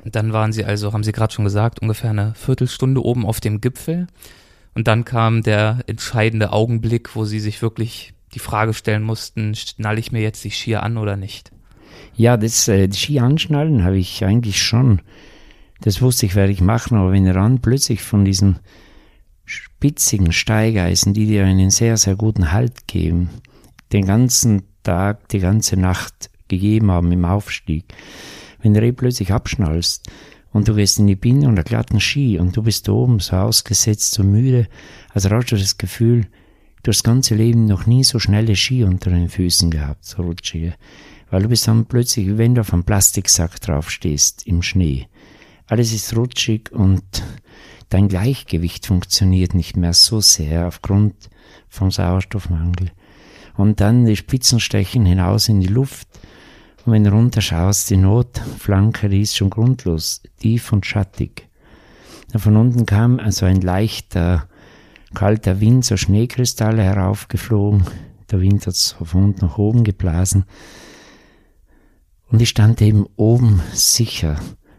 Dann waren Sie also, haben Sie gerade schon gesagt, ungefähr eine Viertelstunde oben auf dem Gipfel. Und dann kam der entscheidende Augenblick, wo sie sich wirklich die Frage stellen mussten, schnalle ich mir jetzt die Skier an oder nicht? Ja, das äh, Ski anschnallen habe ich eigentlich schon. Das wusste ich, werde ich machen, aber wenn ran plötzlich von diesen spitzigen Steigeisen, die dir einen sehr, sehr guten Halt geben, den ganzen Tag, die ganze Nacht gegeben haben im Aufstieg, wenn du eh plötzlich abschnallst, und du gehst in die Binde und der glatten Ski und du bist oben so ausgesetzt, so müde. Also hast du das Gefühl, du hast das ganze Leben noch nie so schnelle Ski unter den Füßen gehabt, so rutschige. Weil du bist dann plötzlich, wie wenn du auf einem Plastiksack drauf stehst, im Schnee. Alles ist rutschig und dein Gleichgewicht funktioniert nicht mehr so sehr aufgrund vom Sauerstoffmangel. Und dann die Spitzen stechen hinaus in die Luft und wenn du runterschaust, die Notflanke, die ist schon grundlos, tief und schattig. Von unten kam also ein leichter, kalter Wind, so Schneekristalle heraufgeflogen. Der Wind hat so von unten nach oben geblasen. Und ich stand eben oben sicher.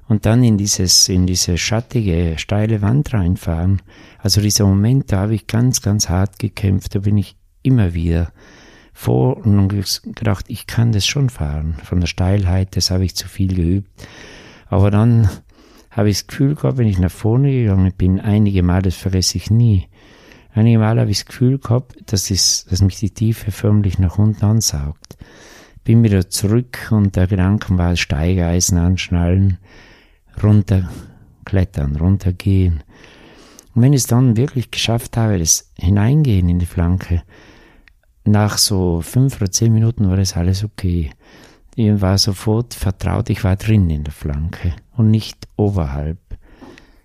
Und dann in dieses, in diese schattige, steile Wand reinfahren. Also dieser Moment, da habe ich ganz, ganz hart gekämpft. Da bin ich immer wieder vor und gedacht, ich kann das schon fahren. Von der Steilheit, das habe ich zu viel geübt. Aber dann habe ich das Gefühl gehabt, wenn ich nach vorne gegangen bin, einige Mal, das vergesse ich nie, einige Mal habe ich das Gefühl gehabt, dass, es, dass mich die Tiefe förmlich nach unten ansaugt. Bin wieder zurück und der Gedanke war, Steigeisen anschnallen, runterklettern, runtergehen. Und wenn ich es dann wirklich geschafft habe, das Hineingehen in die Flanke, nach so fünf oder zehn Minuten war das alles okay. Ich war sofort vertraut, ich war drin in der Flanke und nicht oberhalb.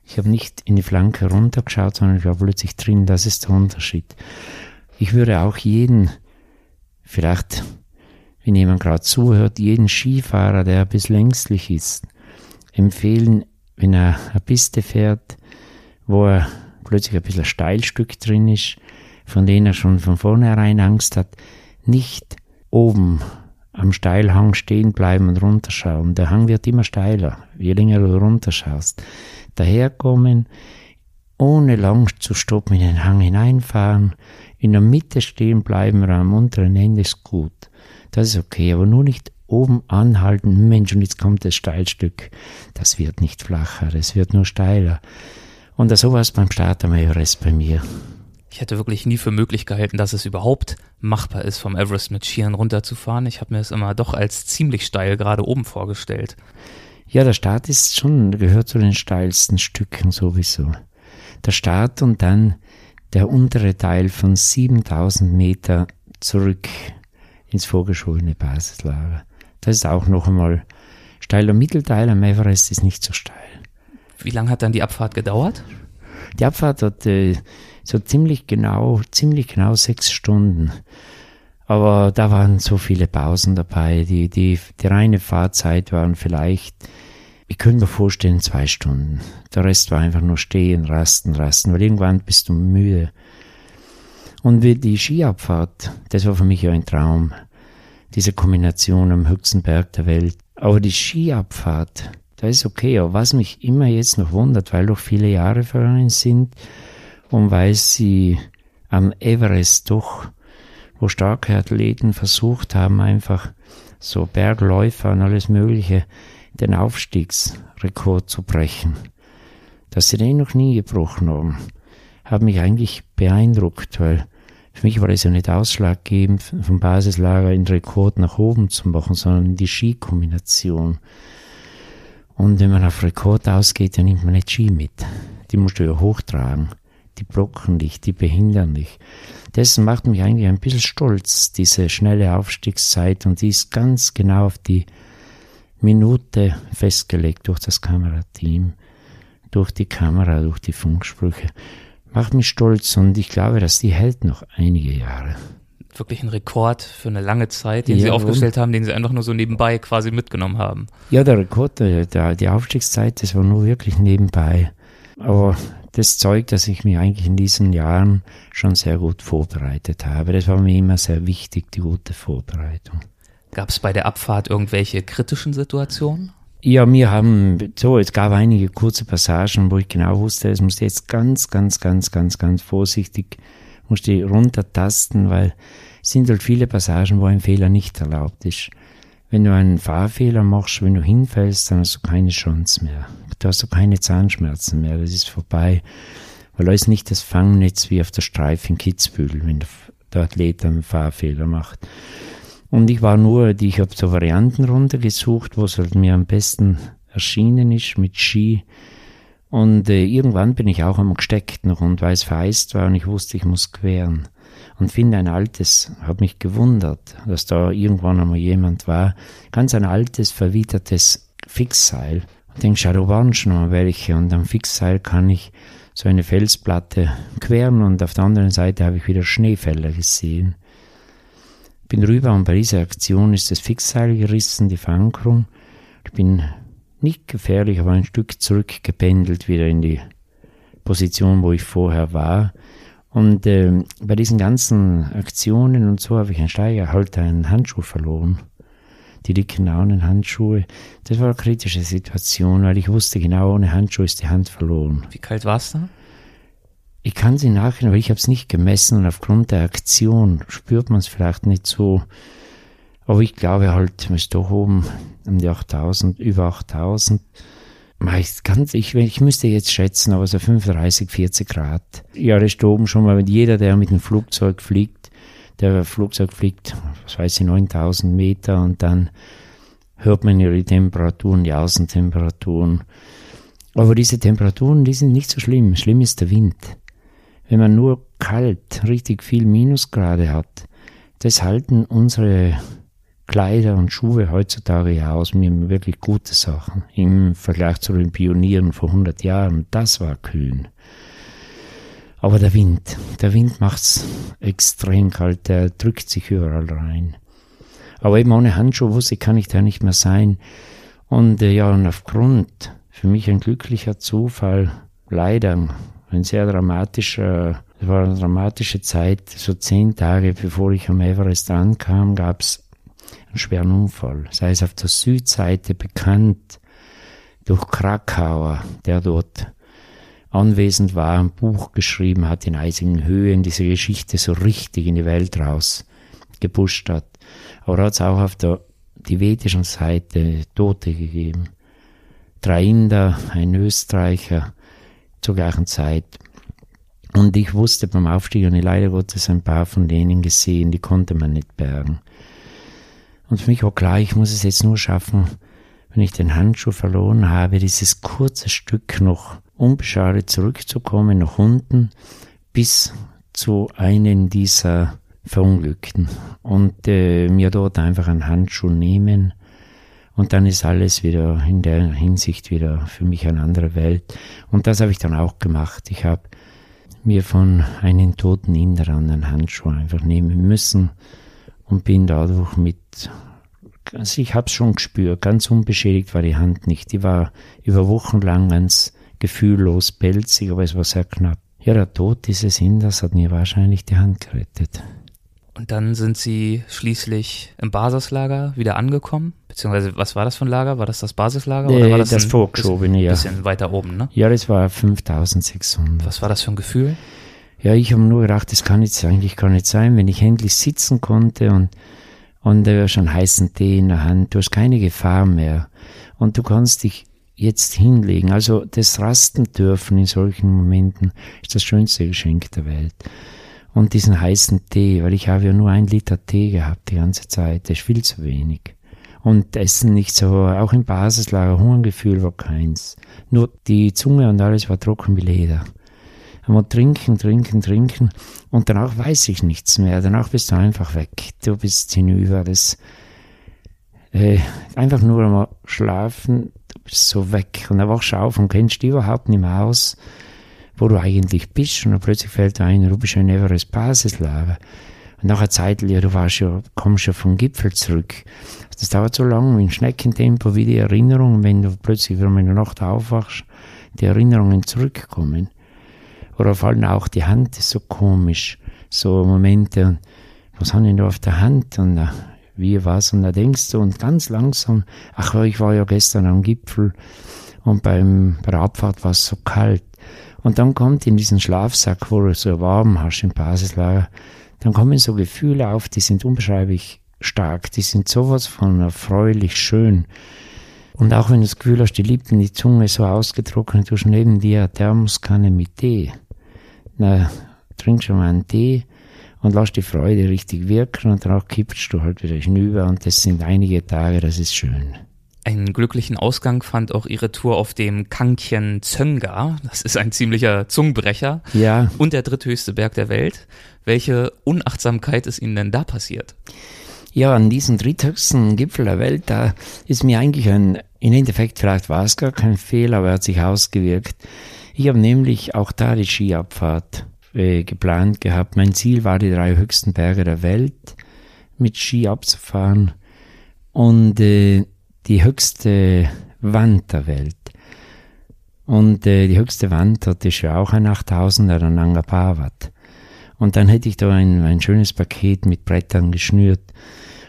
Ich habe nicht in die Flanke runtergeschaut, sondern ich war plötzlich drin. Das ist der Unterschied. Ich würde auch jeden, vielleicht, wenn jemand gerade zuhört, jeden Skifahrer, der ein bisschen ängstlich ist, empfehlen, wenn er eine Piste fährt, wo er plötzlich ein bisschen Steilstück drin ist, von denen er schon von vornherein Angst hat, nicht oben am Steilhang stehen bleiben und runterschauen. Der Hang wird immer steiler, je länger du runterschaust. Daherkommen, ohne lang zu stoppen, in den Hang hineinfahren, in der Mitte stehen bleiben am unteren Ende ist gut. Das ist okay, aber nur nicht oben anhalten, Mensch, und jetzt kommt das Steilstück. Das wird nicht flacher, das wird nur steiler. Und so war es beim Start am Everest bei mir. Ich hätte wirklich nie für möglich gehalten, dass es überhaupt machbar ist, vom Everest mit Skiern runterzufahren. Ich habe mir es immer doch als ziemlich steil gerade oben vorgestellt. Ja, der Start ist schon, gehört zu den steilsten Stücken sowieso. Der Start und dann der untere Teil von 7000 Meter zurück ins vorgeschobene Basislager. Das ist auch noch einmal steil. Der Mittelteil am Everest ist nicht so steil. Wie lange hat dann die Abfahrt gedauert? Die Abfahrt hat äh, so ziemlich genau, ziemlich genau sechs Stunden. Aber da waren so viele Pausen dabei. Die, die, die reine Fahrzeit waren vielleicht, ich könnte mir vorstellen, zwei Stunden. Der Rest war einfach nur stehen, rasten, rasten, weil irgendwann bist du müde. Und wie die Skiabfahrt, das war für mich ja ein Traum. Diese Kombination am höchsten Berg der Welt. Aber die Skiabfahrt, das ist okay. Aber was mich immer jetzt noch wundert, weil doch viele Jahre vergangen sind und weil sie am Everest doch, wo starke Athleten versucht haben, einfach so Bergläufer und alles Mögliche, den Aufstiegsrekord zu brechen. Dass sie den noch nie gebrochen haben, hat mich eigentlich beeindruckt, weil für mich war es ja nicht ausschlaggebend, vom Basislager in Rekord nach oben zu machen, sondern die Skikombination. Und wenn man auf Rekord ausgeht, dann nimmt man nicht Ski mit. Die musst du ja hochtragen. Die blocken dich, die behindern dich. Dessen macht mich eigentlich ein bisschen stolz, diese schnelle Aufstiegszeit. Und die ist ganz genau auf die Minute festgelegt durch das Kamerateam, durch die Kamera, durch die Funksprüche. Macht mich stolz und ich glaube, dass die hält noch einige Jahre wirklich ein Rekord für eine lange Zeit, den ja, sie aufgestellt haben, den sie einfach nur so nebenbei quasi mitgenommen haben. Ja, der Rekord, der, der, die Aufstiegszeit, das war nur wirklich nebenbei. Aber das zeigt, dass ich mich eigentlich in diesen Jahren schon sehr gut vorbereitet habe. Das war mir immer sehr wichtig, die gute Vorbereitung. Gab es bei der Abfahrt irgendwelche kritischen Situationen? Ja, wir haben, so, es gab einige kurze Passagen, wo ich genau wusste, es muss jetzt ganz, ganz, ganz, ganz, ganz vorsichtig musst du runtertasten, weil es sind halt viele Passagen, wo ein Fehler nicht erlaubt ist. Wenn du einen Fahrfehler machst, wenn du hinfällst, dann hast du keine Chance mehr. Du hast auch keine Zahnschmerzen mehr, das ist vorbei. Weil da ist nicht das Fangnetz wie auf der Streife in Kitzbühel, wenn der Athlet einen Fahrfehler macht. Und ich war nur, ich habe so Varianten runtergesucht, wo es halt mir am besten erschienen ist mit Ski und äh, irgendwann bin ich auch einmal gesteckt noch und weil es vereist war und ich wusste, ich muss queren. Und finde ein altes, habe mich gewundert, dass da irgendwann einmal jemand war, ganz ein altes, verwittertes Fixseil. Und denke, schau, da waren schon mal welche. Und am Fixseil kann ich so eine Felsplatte queren und auf der anderen Seite habe ich wieder Schneefelder gesehen. Bin rüber und bei dieser Aktion ist das Fixseil gerissen, die Verankerung. Ich bin nicht gefährlich, aber ein Stück zurückgependelt wieder in die Position, wo ich vorher war. Und äh, bei diesen ganzen Aktionen und so habe ich einen Steigerhalter, einen Handschuh verloren. Die dicken Daunenhandschuhe. Das war eine kritische Situation, weil ich wusste genau, ohne Handschuh ist die Hand verloren. Wie kalt war es da? Ich kann sie nachher, aber ich habe es nicht gemessen und aufgrund der Aktion spürt man es vielleicht nicht so. Aber ich glaube halt, man ist doch oben um die 8000, über 8000. Ganz, ich, ich müsste jetzt schätzen, aber so 35, 40 Grad. Ja, das ist oben schon mal, jeder, der mit dem Flugzeug fliegt, der Flugzeug fliegt, was weiß ich, 9000 Meter und dann hört man ja die Temperaturen, die Außentemperaturen. Aber diese Temperaturen, die sind nicht so schlimm. Schlimm ist der Wind. Wenn man nur kalt, richtig viel Minusgrade hat, das halten unsere Kleider und Schuhe heutzutage ja aus. Haben wirklich gute Sachen im Vergleich zu den Pionieren vor 100 Jahren. Das war kühn. Aber der Wind, der Wind macht's extrem kalt, der drückt sich überall rein. Aber eben ohne Handschuhe wusste ich, kann ich da nicht mehr sein. Und äh, ja, und aufgrund, für mich ein glücklicher Zufall, leider ein sehr dramatischer, es war eine dramatische Zeit, so zehn Tage bevor ich am Everest ankam, gab's einen schweren Unfall. Sei es auf der Südseite bekannt durch Krakauer, der dort anwesend war, ein Buch geschrieben hat in eisigen Höhen, diese Geschichte so richtig in die Welt raus gepusht hat. Aber hat es auch auf der tibetischen Seite Tote gegeben. Drei Inder, ein Österreicher zur gleichen Zeit. Und ich wusste beim Aufstieg, und leider Gottes ein paar von denen gesehen, die konnte man nicht bergen. Und für mich war klar, ich muss es jetzt nur schaffen, wenn ich den Handschuh verloren habe, dieses kurze Stück noch unbeschadet zurückzukommen nach unten bis zu einem dieser Verunglückten und äh, mir dort einfach einen Handschuh nehmen und dann ist alles wieder in der Hinsicht wieder für mich eine andere Welt und das habe ich dann auch gemacht. Ich habe mir von einem toten Inder einen Handschuh einfach nehmen müssen und bin dadurch mit also ich habe es schon gespürt, ganz unbeschädigt war die Hand nicht. Die war über Wochen lang ganz gefühllos, pelzig, aber es war sehr knapp. Ja, der Tod dieses Inders hat mir wahrscheinlich die Hand gerettet. Und dann sind Sie schließlich im Basislager wieder angekommen? Beziehungsweise, was war das für ein Lager? War das das Basislager? Nee, oder war das, das vorgeschobene, ja. bisschen weiter oben, ne? Ja, das war 5600. Was war das für ein Gefühl? Ja, ich habe nur gedacht, das kann jetzt eigentlich gar nicht sein, wenn ich endlich sitzen konnte und, und hast einen heißen Tee in der Hand, du hast keine Gefahr mehr und du kannst dich jetzt hinlegen. Also das Rasten dürfen in solchen Momenten ist das schönste Geschenk der Welt und diesen heißen Tee, weil ich habe ja nur ein Liter Tee gehabt die ganze Zeit, das ist viel zu wenig. Und Essen nicht so, auch im Basislager, Hungergefühl war keins. Nur die Zunge und alles war trocken wie Leder. Einmal trinken, trinken, trinken und danach weiß ich nichts mehr. Danach bist du einfach weg. Du bist hinüber. Das, äh, einfach nur einmal schlafen, du bist so weg. Und dann wachst du auf und kennst dich überhaupt nicht mehr aus wo du eigentlich bist und dann plötzlich fällt dir ein, du bist ein Everest Basislager. Und nach einer Zeit, ja, du warst ja, kommst ja vom Gipfel zurück. Das dauert so lange, in Schneckentempo, wie die Erinnerungen, wenn du plötzlich wieder in der Nacht aufwachst, die Erinnerungen zurückkommen. Oder vor allem auch die Hand ist so komisch. So Momente, was haben die da auf der Hand? Und uh, wie was? Und da denkst du, und ganz langsam, ach, ich war ja gestern am Gipfel und beim, bei der Abfahrt war es so kalt. Und dann kommt in diesen Schlafsack, wo du so warm hast im Basislager, dann kommen so Gefühle auf, die sind unbeschreiblich stark, die sind sowas von erfreulich schön. Und auch wenn du das Gefühl hast, die Lippen, die Zunge so ausgetrocknet, du hast neben dir eine Thermoskanne mit Tee. Na, trink schon mal einen Tee und lass die Freude richtig wirken und danach kippst du halt wieder hinüber und das sind einige Tage, das ist schön. Einen glücklichen Ausgang fand auch ihre Tour auf dem Kankchen Zönga. Das ist ein ziemlicher Zungenbrecher. Ja. Und der dritthöchste Berg der Welt. Welche Unachtsamkeit ist Ihnen denn da passiert? Ja, an diesem dritthöchsten Gipfel der Welt, da ist mir eigentlich ein, im Endeffekt vielleicht war es gar kein Fehler, aber er hat sich ausgewirkt. Ich habe nämlich auch da die Skiabfahrt äh, geplant gehabt. Mein Ziel war, die drei höchsten Berge der Welt mit Ski abzufahren. Und äh, die höchste Wand der Welt. Und äh, die höchste Wand dort ist ja auch ein 8000er, der Nanga Parbat. Und dann hätte ich da ein, ein schönes Paket mit Brettern geschnürt.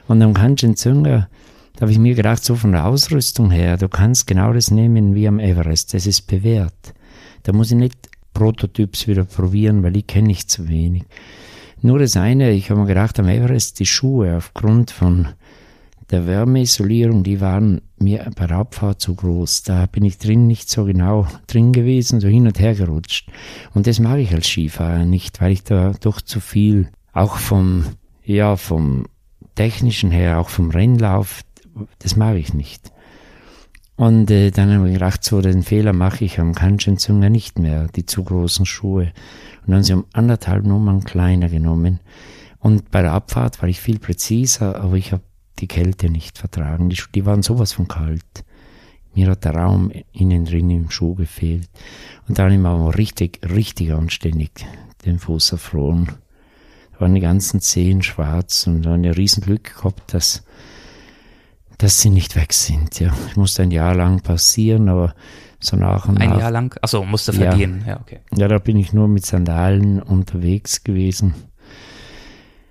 Und am Kanchenjunga, da habe ich mir gedacht, so von der Ausrüstung her, du kannst genau das nehmen wie am Everest. Das ist bewährt. Da muss ich nicht Prototyps wieder probieren, weil ich kenne nicht zu wenig. Nur das eine, ich habe mir gedacht, am Everest die Schuhe aufgrund von der Wärmeisolierung, die waren mir bei Abfahrt zu groß. Da bin ich drin nicht so genau drin gewesen, so hin und her gerutscht. Und das mag ich als Skifahrer nicht, weil ich da doch zu viel, auch vom, ja, vom technischen her, auch vom Rennlauf, das mag ich nicht. Und äh, dann habe ich gedacht, so den Fehler mache ich am Kanchenjunga nicht mehr, die zu großen Schuhe. Und dann sie um anderthalb Nummern kleiner genommen. Und bei der Abfahrt war ich viel präziser, aber ich habe die Kälte nicht vertragen. Die, die waren sowas von kalt. Mir hat der Raum innen drin im Schuh gefehlt. Und dann immer richtig, richtig anständig den Fuß erfroren. Da waren die ganzen Zehen schwarz und dann ein Riesenglück gehabt, dass, dass sie nicht weg sind. Ja, es musste ein Jahr lang passieren, aber so nach und Ein nach. Jahr lang? Achso, musste vergehen. Ja. ja, okay. Ja, da bin ich nur mit Sandalen unterwegs gewesen.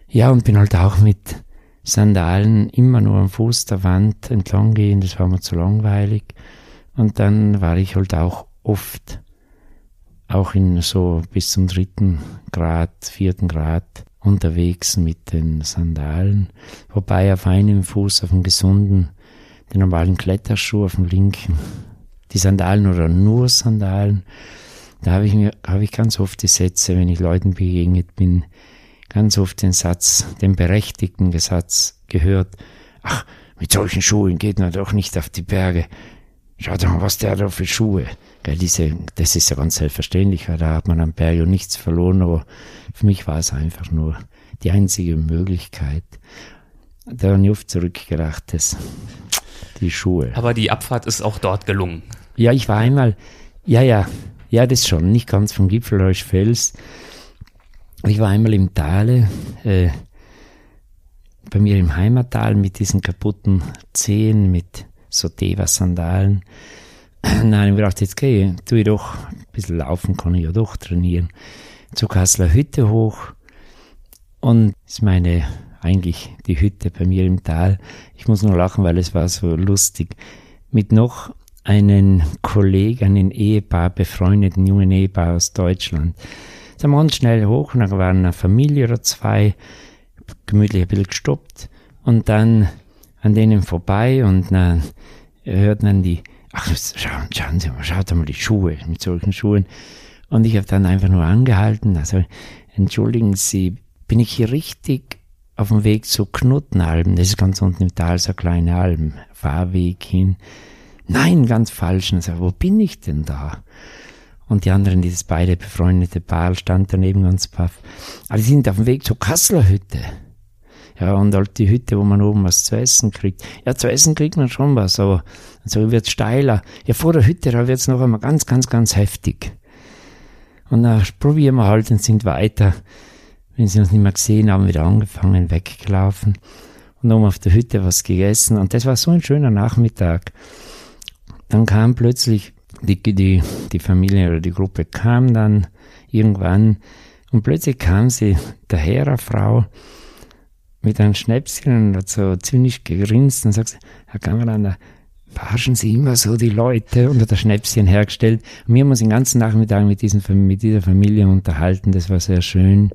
Ja, und bin halt auch mit Sandalen immer nur am Fuß der Wand entlang gehen, das war mir zu langweilig. Und dann war ich halt auch oft, auch in so bis zum dritten Grad, vierten Grad unterwegs mit den Sandalen, wobei auf einem Fuß, auf dem gesunden, den normalen Kletterschuh, auf dem linken, die Sandalen oder nur Sandalen, da habe ich mir, habe ich ganz oft die Sätze, wenn ich Leuten begegnet bin, ganz oft den Satz, den berechtigten Satz gehört, ach, mit solchen Schuhen geht man doch nicht auf die Berge. Schaut mal, was der da für Schuhe. Gell, diese, das ist ja ganz selbstverständlich, weil da hat man am Berg ja nichts verloren, aber für mich war es einfach nur die einzige Möglichkeit. Da habe ich oft zurückgedacht, das, die Schuhe. Aber die Abfahrt ist auch dort gelungen. Ja, ich war einmal, ja, ja, ja, das schon, nicht ganz vom Gipfelreuschfels. Ich war einmal im Tale, äh, bei mir im Heimattal mit diesen kaputten Zehen, mit so Deva-Sandalen. Nein, ich dachte, jetzt gehe ich, tue ich doch, ein bisschen laufen kann ich ja doch trainieren. Zur Kasseler Hütte hoch und ist meine, eigentlich die Hütte bei mir im Tal. Ich muss nur lachen, weil es war so lustig. Mit noch einen Kollegen, einen Ehepaar, befreundeten jungen Ehepaar aus Deutschland. Sind wir uns schnell hoch und dann waren eine Familie oder zwei, gemütlich ein bisschen gestoppt und dann an denen vorbei und dann hört man die, ach, schauen, schauen Sie mal, schaut mal die Schuhe mit solchen Schuhen. Und ich habe dann einfach nur angehalten, also entschuldigen Sie, bin ich hier richtig auf dem Weg zu Knuttenalben? Das ist ganz unten im Tal so eine kleine Alm, Fahrweg hin. Nein, ganz falsch. Und sag, wo bin ich denn da? Und die anderen, dieses beide befreundete Paar, stand daneben ganz paff. Aber die sind auf dem Weg zur Kasseler Hütte. Ja, und halt die Hütte, wo man oben was zu essen kriegt. Ja, zu essen kriegt man schon was, aber so wird's steiler. Ja, vor der Hütte, da wird's noch einmal ganz, ganz, ganz heftig. Und dann probieren wir halt und sind weiter. Wenn sie uns nicht mehr gesehen haben, wieder angefangen, weggelaufen. Und oben auf der Hütte was gegessen. Und das war so ein schöner Nachmittag. Dann kam plötzlich die, die, die Familie oder die Gruppe kam dann irgendwann und plötzlich kam sie daher, eine Frau, mit einem Schnäpschen und hat so zynisch gegrinst und sagt, Herr Kamerander, verarschen Sie immer so die Leute und hat das Schnäpschen hergestellt. Und wir haben uns den ganzen Nachmittag mit, diesen, mit dieser Familie unterhalten, das war sehr schön.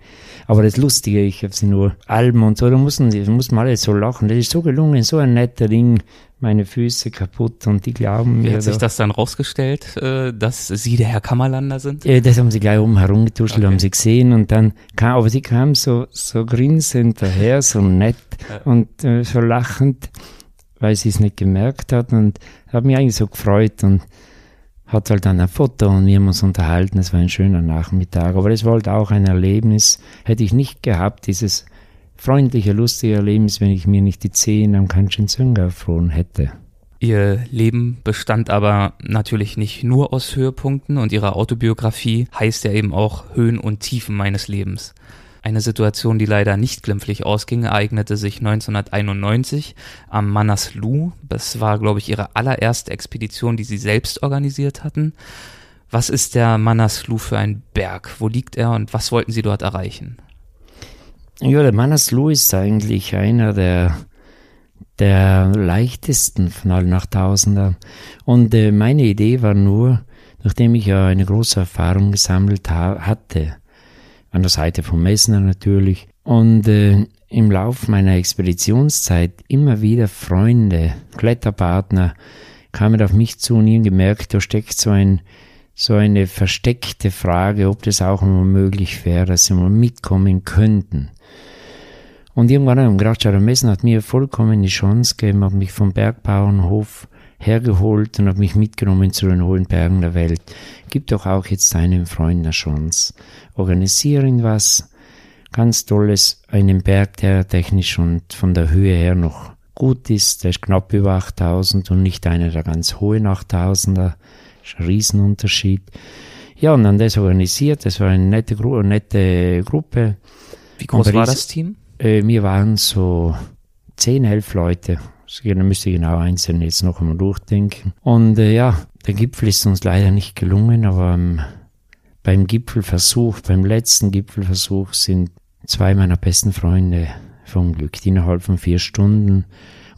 Aber das Lustige, ich habe sie nur Alben und so, da mussten, die mussten alle so lachen, das ist so gelungen, so ein netter Ding, meine Füße kaputt und die glauben Wie mir. hat sich da- das dann rausgestellt, äh, dass Sie der Herr Kammerlander sind? Ja, das haben sie gleich oben herumgetuschelt, Okay. haben sie gesehen und dann kam, aber sie kam so, so grinsend daher, so nett und äh, so lachend, weil sie es nicht gemerkt hat und hat mich eigentlich so gefreut und hat halt dann ein Foto und wir haben uns unterhalten, es war ein schöner Nachmittag, aber es war halt auch ein Erlebnis, hätte ich nicht gehabt, dieses freundliche, lustige Erlebnis, wenn ich mir nicht die Zehen am Kanchenjunga erfroren hätte. Ihr Leben bestand aber natürlich nicht nur aus Höhepunkten und Ihre Autobiografie heißt ja eben auch Höhen und Tiefen meines Lebens. Eine Situation, die leider nicht glimpflich ausging, ereignete sich 1991 am Manaslu. Das war, glaube ich, Ihre allererste Expedition, die Sie selbst organisiert hatten. Was ist der Manaslu für ein Berg? Wo liegt er und was wollten Sie dort erreichen? Ja, der Manaslu ist eigentlich einer der, der leichtesten von allen 8000er. Und äh, meine Idee war nur, nachdem ich ja eine große Erfahrung gesammelt ha hatte, an der Seite von Messner natürlich, und äh, im Lauf meiner Expeditionszeit immer wieder Freunde, Kletterpartner kamen auf mich zu und ihnen gemerkt, da steckt so ein so eine versteckte Frage, ob das auch mal möglich wäre, dass sie mal mitkommen könnten. Und irgendwann am Gratschauer Messen hat mir vollkommen die Chance gegeben, hat mich vom Bergbauernhof hergeholt und hat mich mitgenommen zu den hohen Bergen der Welt. Gib doch auch jetzt deinen Freunden eine Chance. Organisieren was, ganz tolles, einen Berg, der technisch und von der Höhe her noch gut ist. Der ist knapp über 8000 und nicht einer der ganz hohen 8000er. Das ist ein Riesenunterschied. Ja, und dann das organisiert. Das war eine nette, Gru nette Gruppe. Wie groß war das Team? Äh, wir waren so 10, 11 Leute. Da müsste ich genau einzeln jetzt noch einmal durchdenken. Und äh, ja, der Gipfel ist uns leider nicht gelungen, aber ähm, beim Gipfelversuch, beim letzten Gipfelversuch sind zwei meiner besten Freunde verunglückt innerhalb von vier Stunden.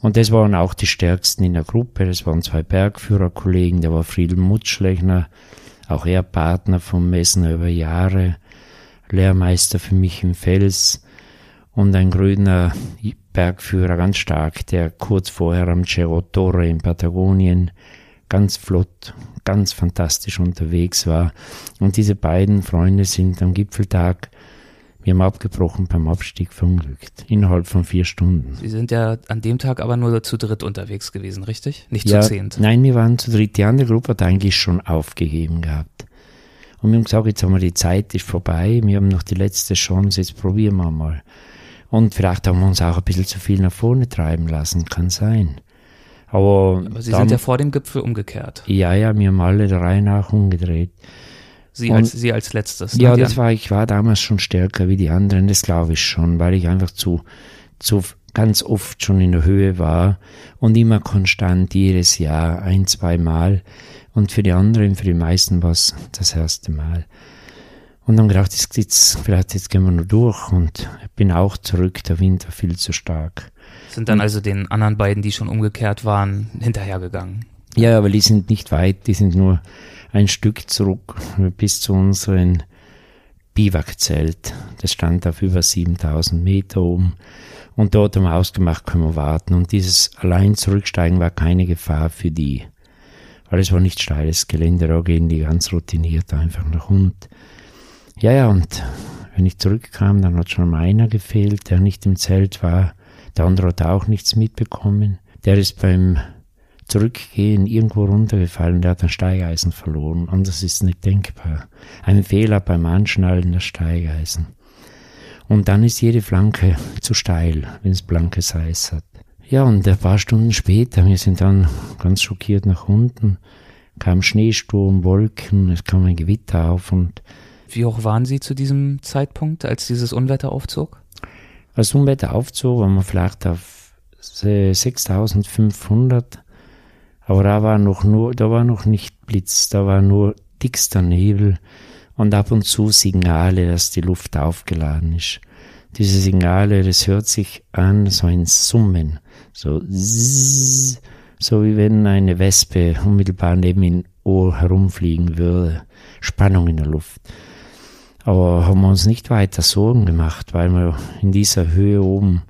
Und das waren auch die stärksten in der Gruppe. Das waren zwei Bergführerkollegen. Der war Friedel Mutschlechner, auch er Partner vom Messner über Jahre, Lehrmeister für mich im Fels und ein grüner Bergführer, ganz stark, der kurz vorher am Cerro Torre in Patagonien ganz flott, ganz fantastisch unterwegs war. Und diese beiden Freunde sind am Gipfeltag wir haben abgebrochen beim Abstieg verunglückt. Innerhalb von vier Stunden. Sie sind ja an dem Tag aber nur zu dritt unterwegs gewesen, richtig? Nicht ja, zu zehnt. Nein, wir waren zu dritt. Die andere Gruppe hat eigentlich schon aufgegeben gehabt. Und wir haben gesagt, jetzt haben wir die Zeit, ist vorbei. Wir haben noch die letzte Chance, jetzt probieren wir mal. Und vielleicht haben wir uns auch ein bisschen zu viel nach vorne treiben lassen, kann sein. Aber, aber Sie dann, sind ja vor dem Gipfel umgekehrt. Ja, ja, wir haben alle drei nach umgedreht. Sie, als, sie als letztes. Ne? Ja, das war, ich war damals schon stärker wie die anderen, das glaube ich schon, weil ich einfach zu, zu ganz oft schon in der Höhe war und immer konstant jedes Jahr ein, zwei Mal. Und für die anderen, für die meisten war es das erste Mal. Und dann gedacht, jetzt, jetzt, vielleicht jetzt gehen wir nur durch und bin auch zurück, der Wind war viel zu stark. Sind dann also den anderen beiden, die schon umgekehrt waren, hinterhergegangen? Ja, aber die sind nicht weit, die sind nur ein Stück zurück bis zu unserem Biwakzelt. Das stand auf über 7000 Meter oben. Und dort haben wir ausgemacht, können wir warten. Und dieses allein zurücksteigen war keine Gefahr für die. Weil es war nicht steiles Gelände, da gehen die ganz routiniert einfach nach unten. Ja, ja, und wenn ich zurückkam, dann hat schon einer gefehlt, der nicht im Zelt war. Der andere hat auch nichts mitbekommen. Der ist beim Zurückgehen irgendwo runtergefallen, der hat ein Steigeisen verloren. Anders ist nicht denkbar. Ein Fehler beim Anschnallen der Steigeisen. Und dann ist jede Flanke zu steil, wenn es blankes Eis hat. Ja, und ein paar Stunden später, wir sind dann ganz schockiert nach unten, kam Schneesturm, Wolken, es kam ein Gewitter auf und Wie hoch waren Sie zu diesem Zeitpunkt, als dieses Unwetter aufzog? Als Unwetter aufzog, waren wir vielleicht auf 6500 aber da war noch nur, da war noch nicht Blitz, da war nur dickster Nebel und ab und zu Signale, dass die Luft aufgeladen ist. Diese Signale, das hört sich an, so ein Summen, so zzz, so wie wenn eine Wespe unmittelbar neben dem Ohr herumfliegen würde. Spannung in der Luft. Aber haben wir uns nicht weiter Sorgen gemacht, weil wir in dieser Höhe oben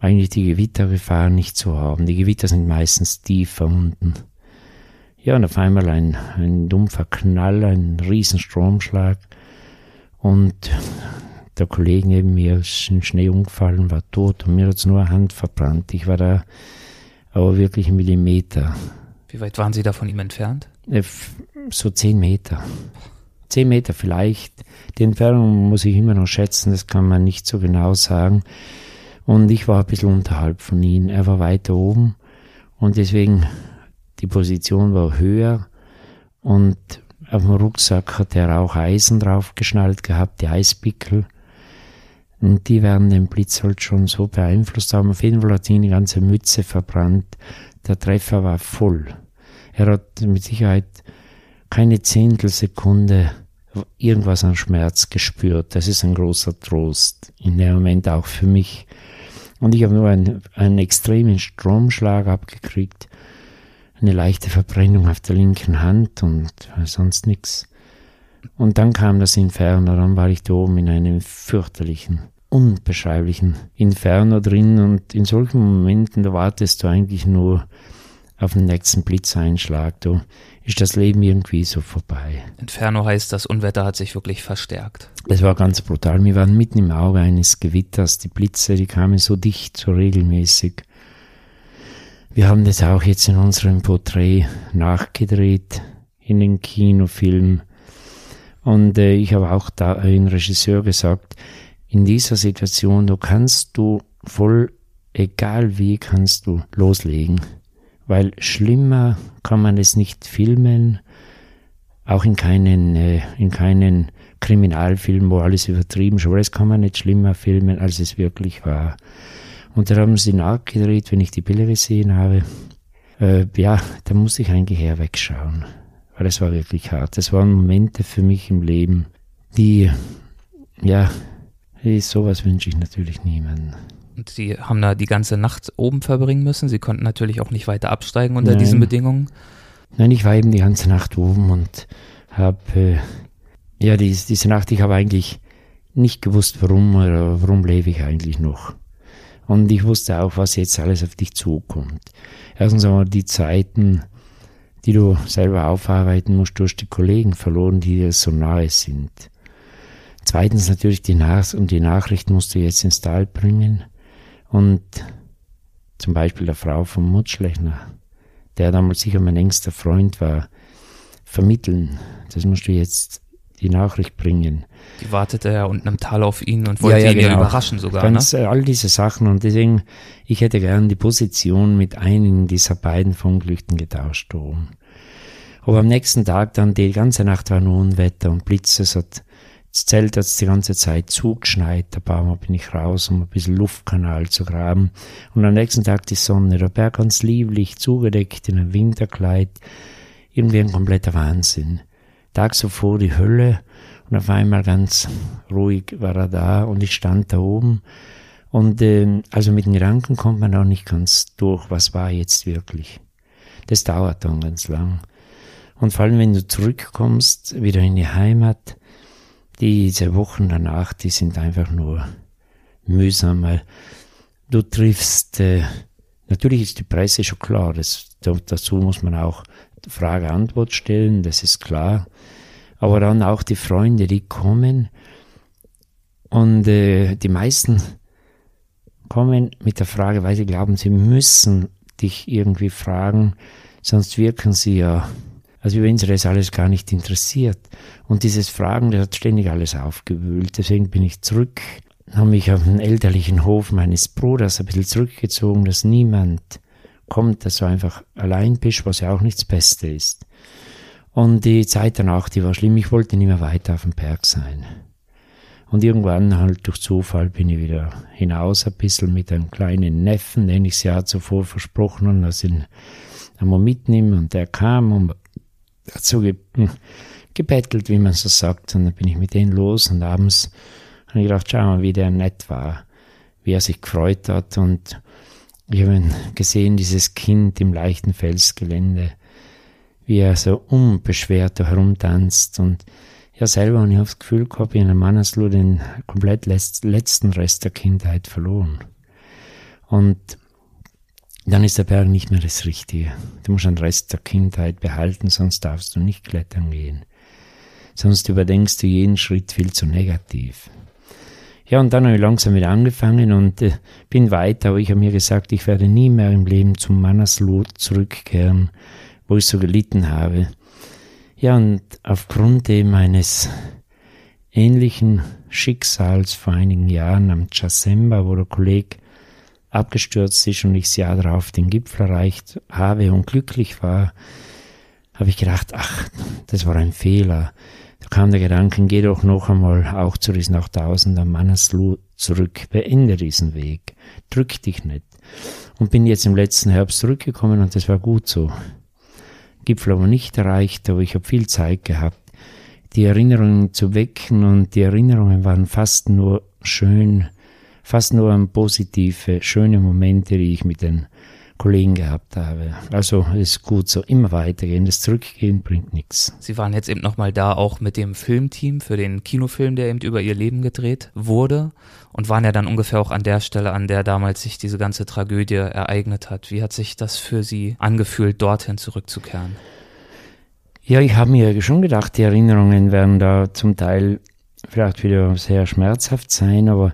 eigentlich die Gewittergefahr nicht zu haben. Die Gewitter sind meistens tiefer unten. Ja, und auf einmal ein, ein dumpfer Knall, ein Riesenstromschlag und der Kollege neben mir ist in Schnee umgefallen, war tot und mir hat's nur Hand verbrannt. Ich war da aber wirklich einen Millimeter. Wie weit waren Sie da von ihm entfernt? Äh, so zehn Meter. Zehn Meter vielleicht. Die Entfernung muss ich immer noch schätzen, das kann man nicht so genau sagen. Und ich war ein bisschen unterhalb von ihm. Er war weiter oben und deswegen die Position war höher und auf dem Rucksack hat er auch Eisen draufgeschnallt gehabt, die Eispickel. Und die werden den Blitz halt schon so beeinflusst haben. Auf jeden Fall hat ihn die ganze Mütze verbrannt. Der Treffer war voll. Er hat mit Sicherheit keine Zehntelsekunde irgendwas an Schmerz gespürt. Das ist ein großer Trost. In dem Moment auch für mich. Und ich habe nur einen, einen extremen Stromschlag abgekriegt. eine leichte Verbrennung auf der linken Hand und sonst nichts. Und dann kam das Inferno, dann war ich da oben in einem fürchterlichen, unbeschreiblichen Inferno drin und in solchen Momenten, da wartest du eigentlich nur auf den nächsten Blitzeinschlag, da ist das Leben irgendwie so vorbei. Inferno heißt, das Unwetter hat sich wirklich verstärkt. Das war ganz brutal. Wir waren mitten im Auge eines Gewitters. Die Blitze, die kamen so dicht, so regelmäßig. Wir haben das auch jetzt in unserem Porträt nachgedreht, in den Kinofilm. Und äh, ich habe auch da ein Regisseur gesagt, in dieser Situation, du kannst du voll, egal wie, kannst du loslegen. Weil schlimmer kann man es nicht filmen, auch in keinen, äh, in keinen Kriminalfilm, wo alles übertrieben ist, aber das kann man nicht schlimmer filmen, als es wirklich war. Und da haben sie nachgedreht, wenn ich die Bilder gesehen habe. Äh, ja, da muss ich eigentlich her wegschauen weil es war wirklich hart. Es waren Momente für mich im Leben, die, ja, sowas wünsche ich natürlich niemandem. Und Sie haben da die ganze Nacht oben verbringen müssen. Sie konnten natürlich auch nicht weiter absteigen unter Nein. diesen Bedingungen. Nein, ich war eben die ganze Nacht oben und habe, äh, ja, die, diese Nacht, ich habe eigentlich nicht gewusst, warum oder warum lebe ich eigentlich noch. Und ich wusste auch, was jetzt alles auf dich zukommt. Erstens einmal die Zeiten, die du selber aufarbeiten musst durch die Kollegen verloren, die dir so nahe sind. Zweitens natürlich die Nach und die Nachricht musst du jetzt ins Tal bringen und zum Beispiel der Frau von Mutschlechner, der damals sicher mein engster Freund war, vermitteln. Das musst du jetzt die Nachricht bringen. Die wartete ja unten im Tal auf ihn und wollte ja, ja, ihn genau. ja überraschen sogar. Ganz, ne? all diese Sachen und deswegen, ich hätte gern die Position mit einigen dieser beiden Verunglückten getauscht oben. Aber am nächsten Tag dann, die ganze Nacht war nur Unwetter und Blitze, es hat, das Zelt hat die ganze Zeit zugeschneit, ein paar Mal bin ich raus, um ein bisschen Luftkanal zu graben. Und am nächsten Tag die Sonne, der Berg ganz lieblich, zugedeckt in einem Winterkleid, irgendwie ein kompletter Wahnsinn. Tag zuvor die Hölle und auf einmal ganz ruhig war er da und ich stand da oben. Und äh, also mit den Gedanken kommt man auch nicht ganz durch, was war jetzt wirklich. Das dauert dann ganz lang. Und vor allem, wenn du zurückkommst, wieder in die Heimat, diese Wochen danach, die sind einfach nur mühsam, weil du triffst, äh, natürlich ist die Presse schon klar, das, dazu muss man auch Frage-Antwort stellen, das ist klar. Aber dann auch die Freunde, die kommen und äh, die meisten kommen mit der Frage, weil sie glauben, sie müssen dich irgendwie fragen, sonst wirken sie ja, als wenn sie das alles gar nicht interessiert. Und dieses Fragen, das hat ständig alles aufgewühlt. Deswegen bin ich zurück, habe mich auf den elterlichen Hof meines Bruders ein bisschen zurückgezogen, dass niemand kommt, dass du einfach allein bist, was ja auch nichts Beste ist. Und die Zeit danach, die war schlimm. Ich wollte nicht mehr weiter auf dem Berg sein. Und irgendwann halt durch Zufall bin ich wieder hinaus ein bisschen mit einem kleinen Neffen, den ich das Jahr zuvor versprochen habe, dass ich ihn einmal mitnehme. Und der kam und so ge gebettelt, wie man so sagt. Und dann bin ich mit denen los und abends habe ich gedacht, schau mal, wie der nett war, wie er sich gefreut hat. Und ich habe gesehen, dieses Kind im leichten Felsgelände wie er so unbeschwert herumtanzt und ja, selber habe ich das Gefühl gehabt, in einem Manneslu den komplett letzten Rest der Kindheit verloren. Und dann ist der Berg nicht mehr das Richtige. Du musst den Rest der Kindheit behalten, sonst darfst du nicht klettern gehen. Sonst überdenkst du jeden Schritt viel zu negativ. Ja, und dann habe ich langsam wieder angefangen und äh, bin weiter, aber ich habe mir gesagt, ich werde nie mehr im Leben zum Manneslu zurückkehren, wo ich so gelitten habe. Ja, und aufgrund eben eines ähnlichen Schicksals vor einigen Jahren am Chasemba, wo der Kollege abgestürzt ist und ich das Jahr darauf den Gipfel erreicht habe und glücklich war, habe ich gedacht, ach, das war ein Fehler. Da kam der Gedanke, geh doch noch einmal auch zu diesen 8000er Manneslu zurück, beende diesen Weg, drück dich nicht. Und bin jetzt im letzten Herbst zurückgekommen und das war gut so. Gipfel aber nicht erreicht, aber ich habe viel Zeit gehabt, die Erinnerungen zu wecken und die Erinnerungen waren fast nur schön, fast nur an positive, schöne Momente, die ich mit den Kollegen gehabt habe. Also ist gut so, immer weitergehen. Das Zurückgehen bringt nichts. Sie waren jetzt eben nochmal da auch mit dem Filmteam für den Kinofilm, der eben über Ihr Leben gedreht wurde und waren ja dann ungefähr auch an der Stelle, an der damals sich diese ganze Tragödie ereignet hat. Wie hat sich das für Sie angefühlt, dorthin zurückzukehren? Ja, ich habe mir schon gedacht, die Erinnerungen werden da zum Teil vielleicht wieder sehr schmerzhaft sein, aber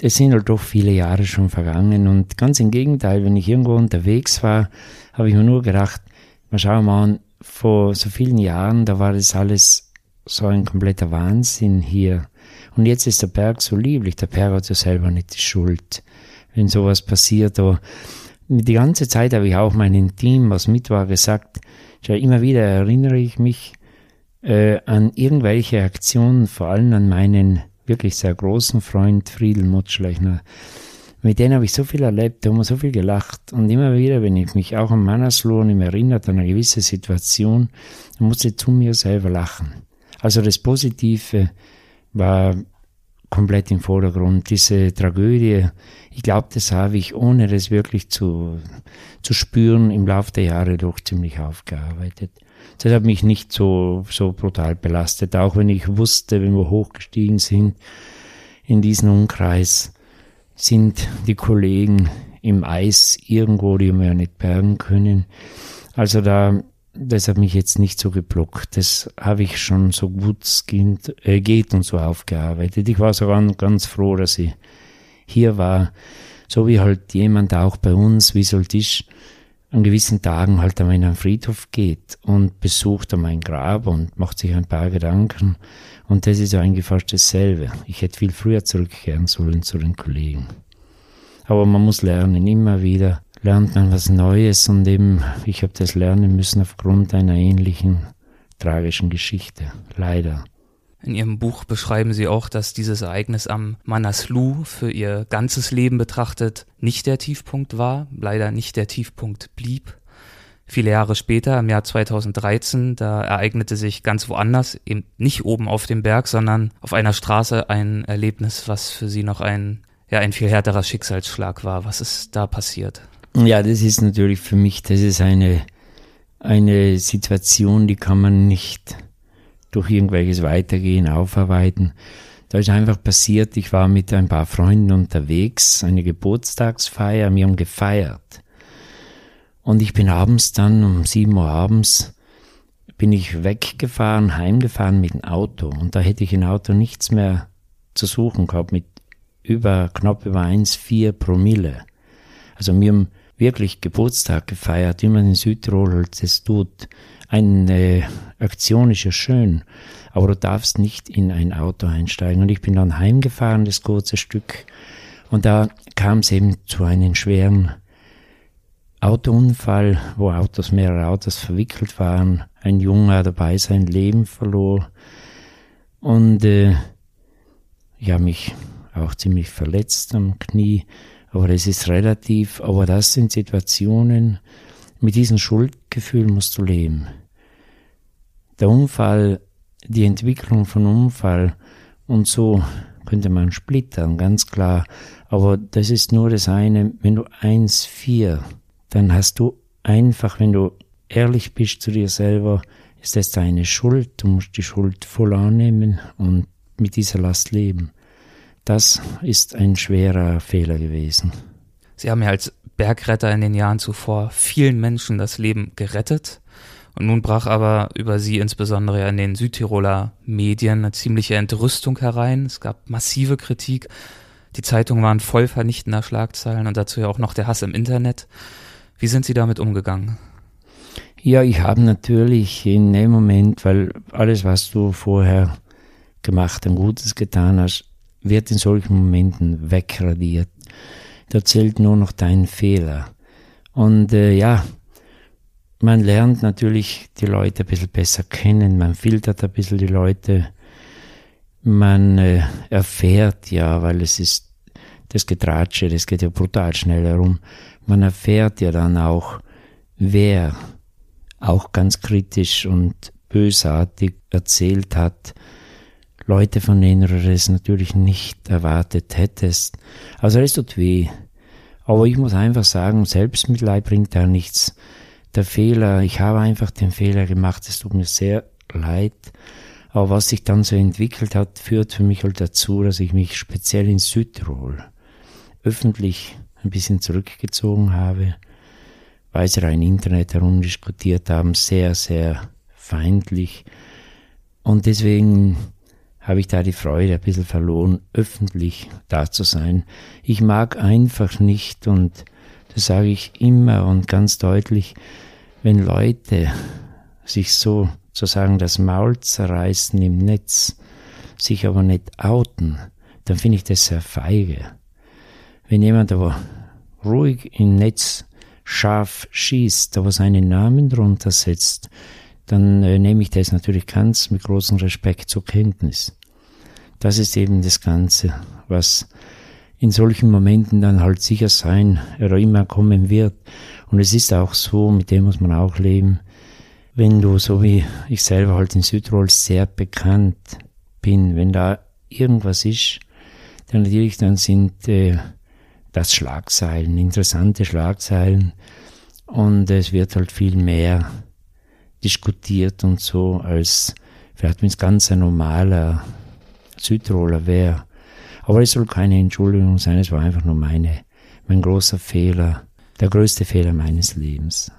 es sind halt doch viele Jahre schon vergangen und ganz im Gegenteil, wenn ich irgendwo unterwegs war, habe ich mir nur gedacht, mal schauen an, vor so vielen Jahren, da war das alles so ein kompletter Wahnsinn hier. Und jetzt ist der Berg so lieblich, der Berg hat ja selber nicht die Schuld, wenn sowas passiert. Aber die ganze Zeit habe ich auch meinem Team, was mit war, gesagt, schau, immer wieder erinnere ich mich äh, an irgendwelche Aktionen, vor allem an meinen wirklich sehr großen Freund Friedel Mutschlechner. Mit denen habe ich so viel erlebt, da haben wir so viel gelacht. Und immer wieder, wenn ich mich auch an Mannersloh erinnert, an eine gewisse Situation, dann musste ich zu mir selber lachen. Also das Positive war komplett im Vordergrund. Diese Tragödie, ich glaube, das habe ich, ohne das wirklich zu, zu spüren, im Laufe der Jahre doch ziemlich aufgearbeitet. Das hat mich nicht so, so brutal belastet, auch wenn ich wusste, wenn wir hochgestiegen sind in diesen Umkreis, sind die Kollegen im Eis irgendwo, die wir ja nicht bergen können. Also da, das hat mich jetzt nicht so geblockt. Das habe ich schon so gut es äh, geht und so aufgearbeitet. Ich war sogar ganz froh, dass ich hier war. So wie halt jemand auch bei uns, wie soll ist, an gewissen Tagen halt einmal in einen Friedhof geht und besucht mein Grab und macht sich ein paar Gedanken. Und das ist eigentlich fast dasselbe. Ich hätte viel früher zurückkehren sollen zu den Kollegen. Aber man muss lernen, immer wieder lernt man was Neues und eben, ich habe das lernen müssen aufgrund einer ähnlichen tragischen Geschichte. Leider. In Ihrem Buch beschreiben Sie auch, dass dieses Ereignis am Manaslu für Ihr ganzes Leben betrachtet nicht der Tiefpunkt war, leider nicht der Tiefpunkt blieb. Viele Jahre später, im Jahr 2013, da ereignete sich ganz woanders, eben nicht oben auf dem Berg, sondern auf einer Straße ein Erlebnis, was für Sie noch ein, ja, ein viel härterer Schicksalsschlag war. Was ist da passiert? Ja, das ist natürlich für mich, das ist eine, eine Situation, die kann man nicht durch irgendwelches Weitergehen aufarbeiten. Da ist einfach passiert, ich war mit ein paar Freunden unterwegs, eine Geburtstagsfeier, wir haben gefeiert. Und ich bin abends dann, um sieben Uhr abends, bin ich weggefahren, heimgefahren mit dem Auto. Und da hätte ich im Auto nichts mehr zu suchen gehabt, mit über, knapp über 1,4 Promille. Also wir haben wirklich Geburtstag gefeiert, wie man in Südtirol halt das tut. Eine Aktion ist ja schön, aber du darfst nicht in ein Auto einsteigen. Und ich bin dann heimgefahren, das kurze Stück, und da kam es eben zu einem schweren Autounfall, wo Autos, mehrere Autos verwickelt waren. Ein Junge dabei sein Leben verlor. Und äh, ich habe mich auch ziemlich verletzt am Knie, aber das ist relativ. Aber das sind Situationen, mit diesem Schuldgefühl musst du leben der Unfall, die Entwicklung von Unfall und so könnte man splittern, ganz klar. Aber das ist nur das eine, wenn du 1,4, dann hast du einfach, wenn du ehrlich bist zu dir selber, ist das deine Schuld. Du musst die Schuld voll annehmen und mit dieser Last leben. Das ist ein schwerer Fehler gewesen. Sie haben ja als Bergretter in den Jahren zuvor vielen Menschen das Leben gerettet. Und nun brach aber über sie insbesondere in den Südtiroler Medien eine ziemliche Entrüstung herein. Es gab massive Kritik. Die Zeitungen waren voll vernichtender Schlagzeilen und dazu ja auch noch der Hass im Internet. Wie sind Sie damit umgegangen? Ja, ich habe natürlich in dem Moment, weil alles, was du vorher gemacht und Gutes getan hast, wird in solchen Momenten wegradiert. Da zählt nur noch dein Fehler. Und äh, ja, man lernt natürlich die Leute ein bisschen besser kennen, man filtert ein bisschen die Leute, man äh, erfährt ja, weil es ist das Getratsche, das geht ja brutal schnell herum, man erfährt ja dann auch, wer auch ganz kritisch und bösartig erzählt hat, Leute, von denen du das natürlich nicht erwartet hättest. Also es tut weh. Aber ich muss einfach sagen, Selbstmitleid bringt da nichts. Der Fehler, ich habe einfach den Fehler gemacht, es tut mir sehr leid. Aber was sich dann so entwickelt hat, führt für mich halt dazu, dass ich mich speziell in Südtirol öffentlich ein bisschen zurückgezogen habe, weil sie im Internet herumdiskutiert haben, sehr, sehr feindlich. Und deswegen habe ich da die Freude ein bisschen verloren, öffentlich da zu sein. Ich mag einfach nicht, und das sage ich immer und ganz deutlich, wenn Leute sich so sozusagen das Maul zerreißen im Netz, sich aber nicht outen, dann finde ich das sehr feige. Wenn jemand aber ruhig im Netz scharf schießt, aber seinen Namen drunter setzt, dann äh, nehme ich das natürlich ganz mit großem Respekt zur Kenntnis. Das ist eben das Ganze, was in solchen Momenten dann halt sicher sein oder immer kommen wird. Und es ist auch so, mit dem muss man auch leben, wenn du, so wie ich selber halt in Südtirol sehr bekannt bin, wenn da irgendwas ist, dann natürlich, dann sind äh, das Schlagzeilen, interessante Schlagzeilen und es wird halt viel mehr diskutiert und so, als vielleicht wenn es ganz ein normaler Südtiroler wäre. Aber es soll keine Entschuldigung sein, es war einfach nur meine, mein großer Fehler, der größte Fehler meines Lebens.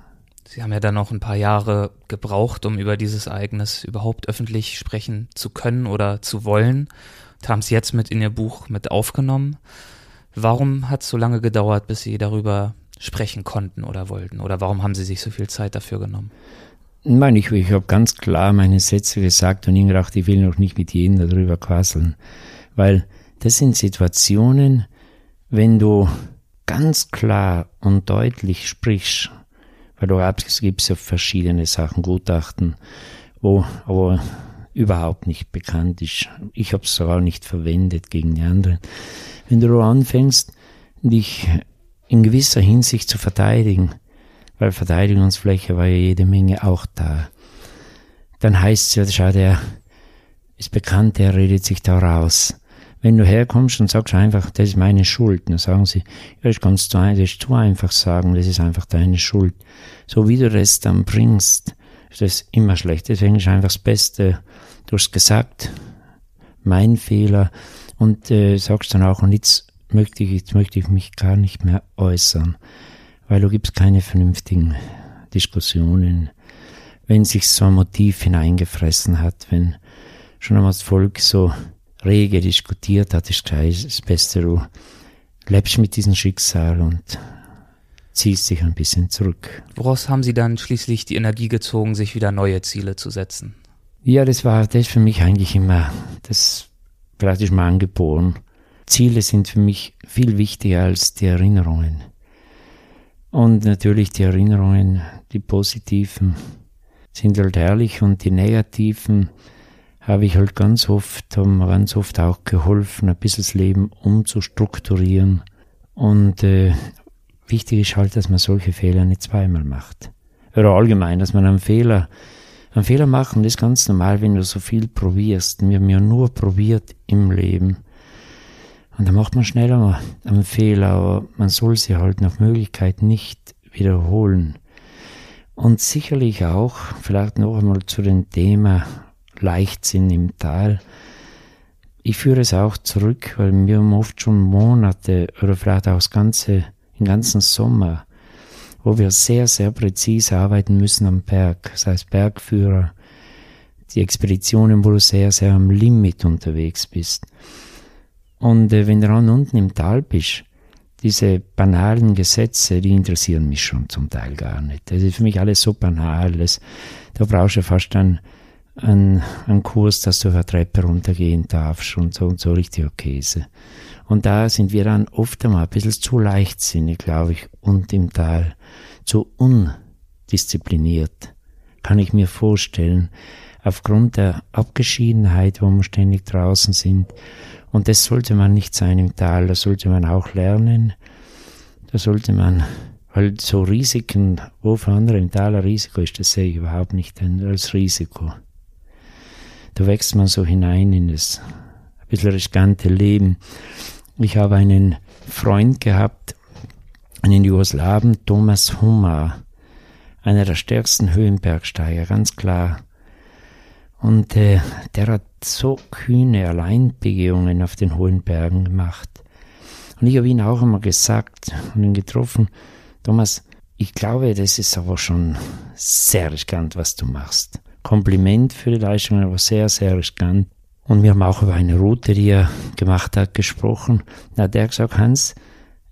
Sie haben ja dann noch ein paar Jahre gebraucht, um über dieses Ereignis überhaupt öffentlich sprechen zu können oder zu wollen und haben es jetzt mit in Ihr Buch mit aufgenommen. Warum hat es so lange gedauert, bis Sie darüber sprechen konnten oder wollten? Oder warum haben Sie sich so viel Zeit dafür genommen? Ich meine, ich, ich habe ganz klar meine Sätze gesagt und ich gedacht, ich will noch nicht mit jedem darüber quasseln. Weil das sind Situationen, wenn du ganz klar und deutlich sprichst, weil du gibt ja verschiedene Sachen, Gutachten, wo aber überhaupt nicht bekannt ist. Ich habe es auch nicht verwendet gegen die anderen. Wenn du anfängst, dich in gewisser Hinsicht zu verteidigen, weil Verteidigungsfläche war ja jede Menge auch da. Dann heißt es ja, schau, der ist bekannt, der redet sich da raus. Wenn du herkommst und sagst einfach, das ist meine Schuld, dann sagen sie, ja, du das ist zu einfach sagen, das ist einfach deine Schuld. So wie du das dann bringst, ist das immer schlecht. Deswegen ist einfach das Beste, du hast gesagt, mein Fehler, und äh, sagst dann auch, und jetzt möchte ich, jetzt möchte ich mich gar nicht mehr äußern weil du gibst keine vernünftigen Diskussionen. Wenn sich so ein Motiv hineingefressen hat, wenn schon einmal das Volk so rege diskutiert hat, ist gleich das Beste, du lebst mit diesem Schicksal und ziehst dich ein bisschen zurück. Woraus haben Sie dann schließlich die Energie gezogen, sich wieder neue Ziele zu setzen? Ja, das war das für mich eigentlich immer, das ist mir angeboren. Ziele sind für mich viel wichtiger als die Erinnerungen. Und natürlich die Erinnerungen, die positiven, sind halt herrlich und die negativen habe ich halt ganz oft, haben mir ganz oft auch geholfen, ein bisschen das Leben umzustrukturieren. Und äh, wichtig ist halt, dass man solche Fehler nicht zweimal macht. Oder allgemein, dass man einen Fehler, einen Fehler machen, das ist ganz normal, wenn du so viel probierst. Wir haben ja nur probiert im Leben. Und da macht man schneller einen Fehler, aber man soll sie halt nach Möglichkeit nicht wiederholen. Und sicherlich auch, vielleicht noch einmal zu dem Thema Leichtsinn im Tal. Ich führe es auch zurück, weil wir haben oft schon Monate oder vielleicht auch das ganze, den ganzen Sommer, wo wir sehr, sehr präzise arbeiten müssen am Berg. Das heißt Bergführer, die Expeditionen, wo du sehr, sehr am Limit unterwegs bist. Und äh, wenn du dann unten im Tal bist, diese banalen Gesetze, die interessieren mich schon zum Teil gar nicht. Das ist für mich alles so banal. Das, da brauchst du fast einen, einen, einen Kurs, dass du eine Treppe runtergehen darfst und so und so richtig Käse. Und da sind wir dann oft einmal ein bisschen zu leichtsinnig, glaube ich, und im Tal zu undiszipliniert, kann ich mir vorstellen, aufgrund der Abgeschiedenheit, wo wir ständig draußen sind und das sollte man nicht sein im Tal, da sollte man auch lernen. Da sollte man halt so Risiken, wo für andere im Tal ein Risiko ist, das sehe ich überhaupt nicht als Risiko. Da wächst man so hinein in das ein bisschen riskante Leben. Ich habe einen Freund gehabt, einen Jugoslawen, Thomas Hummer, einer der stärksten Höhenbergsteiger, ganz klar. Und äh, der hat so kühne Alleinbegehungen auf den hohen Bergen gemacht. Und ich habe ihn auch immer gesagt und ihn getroffen, Thomas, ich glaube, das ist aber schon sehr riskant, was du machst. Kompliment für die Leistung, aber sehr, sehr riskant. Und wir haben auch über eine Route, die er gemacht hat, gesprochen. Da hat er gesagt, Hans,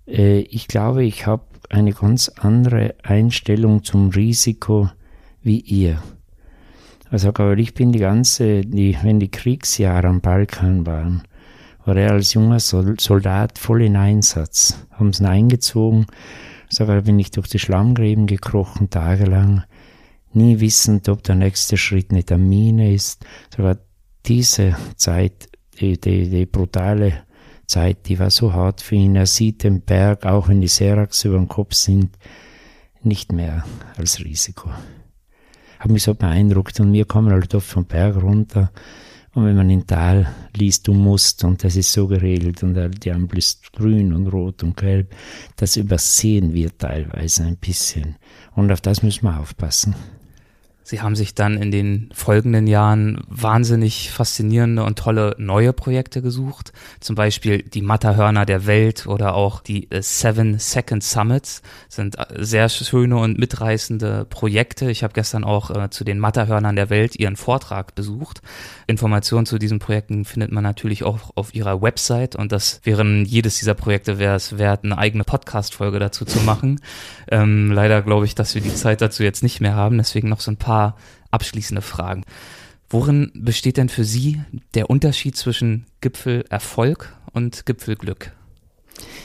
äh, ich glaube, ich habe eine ganz andere Einstellung zum Risiko wie ihr. Also, aber ich bin die ganze, die, wenn die Kriegsjahre am Balkan waren, war er als junger Soldat voll in Einsatz, haben es eingezogen, sogar bin ich durch die Schlammgräben gekrochen, tagelang, nie wissend, ob der nächste Schritt eine Mine ist. Sogar diese Zeit, die, die, die brutale Zeit, die war so hart für ihn. Er sieht den Berg, auch wenn die Seracs über dem Kopf sind, nicht mehr als Risiko. Hat mich so beeindruckt und wir kommen halt oft vom Berg runter und wenn man in Tal liest, du musst und das ist so geregelt und die Ampel ist grün und rot und gelb, das übersehen wir teilweise ein bisschen und auf das müssen wir aufpassen. Sie haben sich dann in den folgenden Jahren wahnsinnig faszinierende und tolle neue Projekte gesucht. Zum Beispiel die Matterhörner der Welt oder auch die äh, Seven Second Summits sind äh, sehr schöne und mitreißende Projekte. Ich habe gestern auch äh, zu den Matterhörnern der Welt ihren Vortrag besucht. Informationen zu diesen Projekten findet man natürlich auch auf ihrer Website und das wären jedes dieser Projekte wäre es wert, eine eigene Podcast-Folge dazu zu machen. Ähm, leider glaube ich, dass wir die Zeit dazu jetzt nicht mehr haben, deswegen noch so ein paar abschließende Fragen. Worin besteht denn für Sie der Unterschied zwischen Gipfelerfolg und Gipfelglück?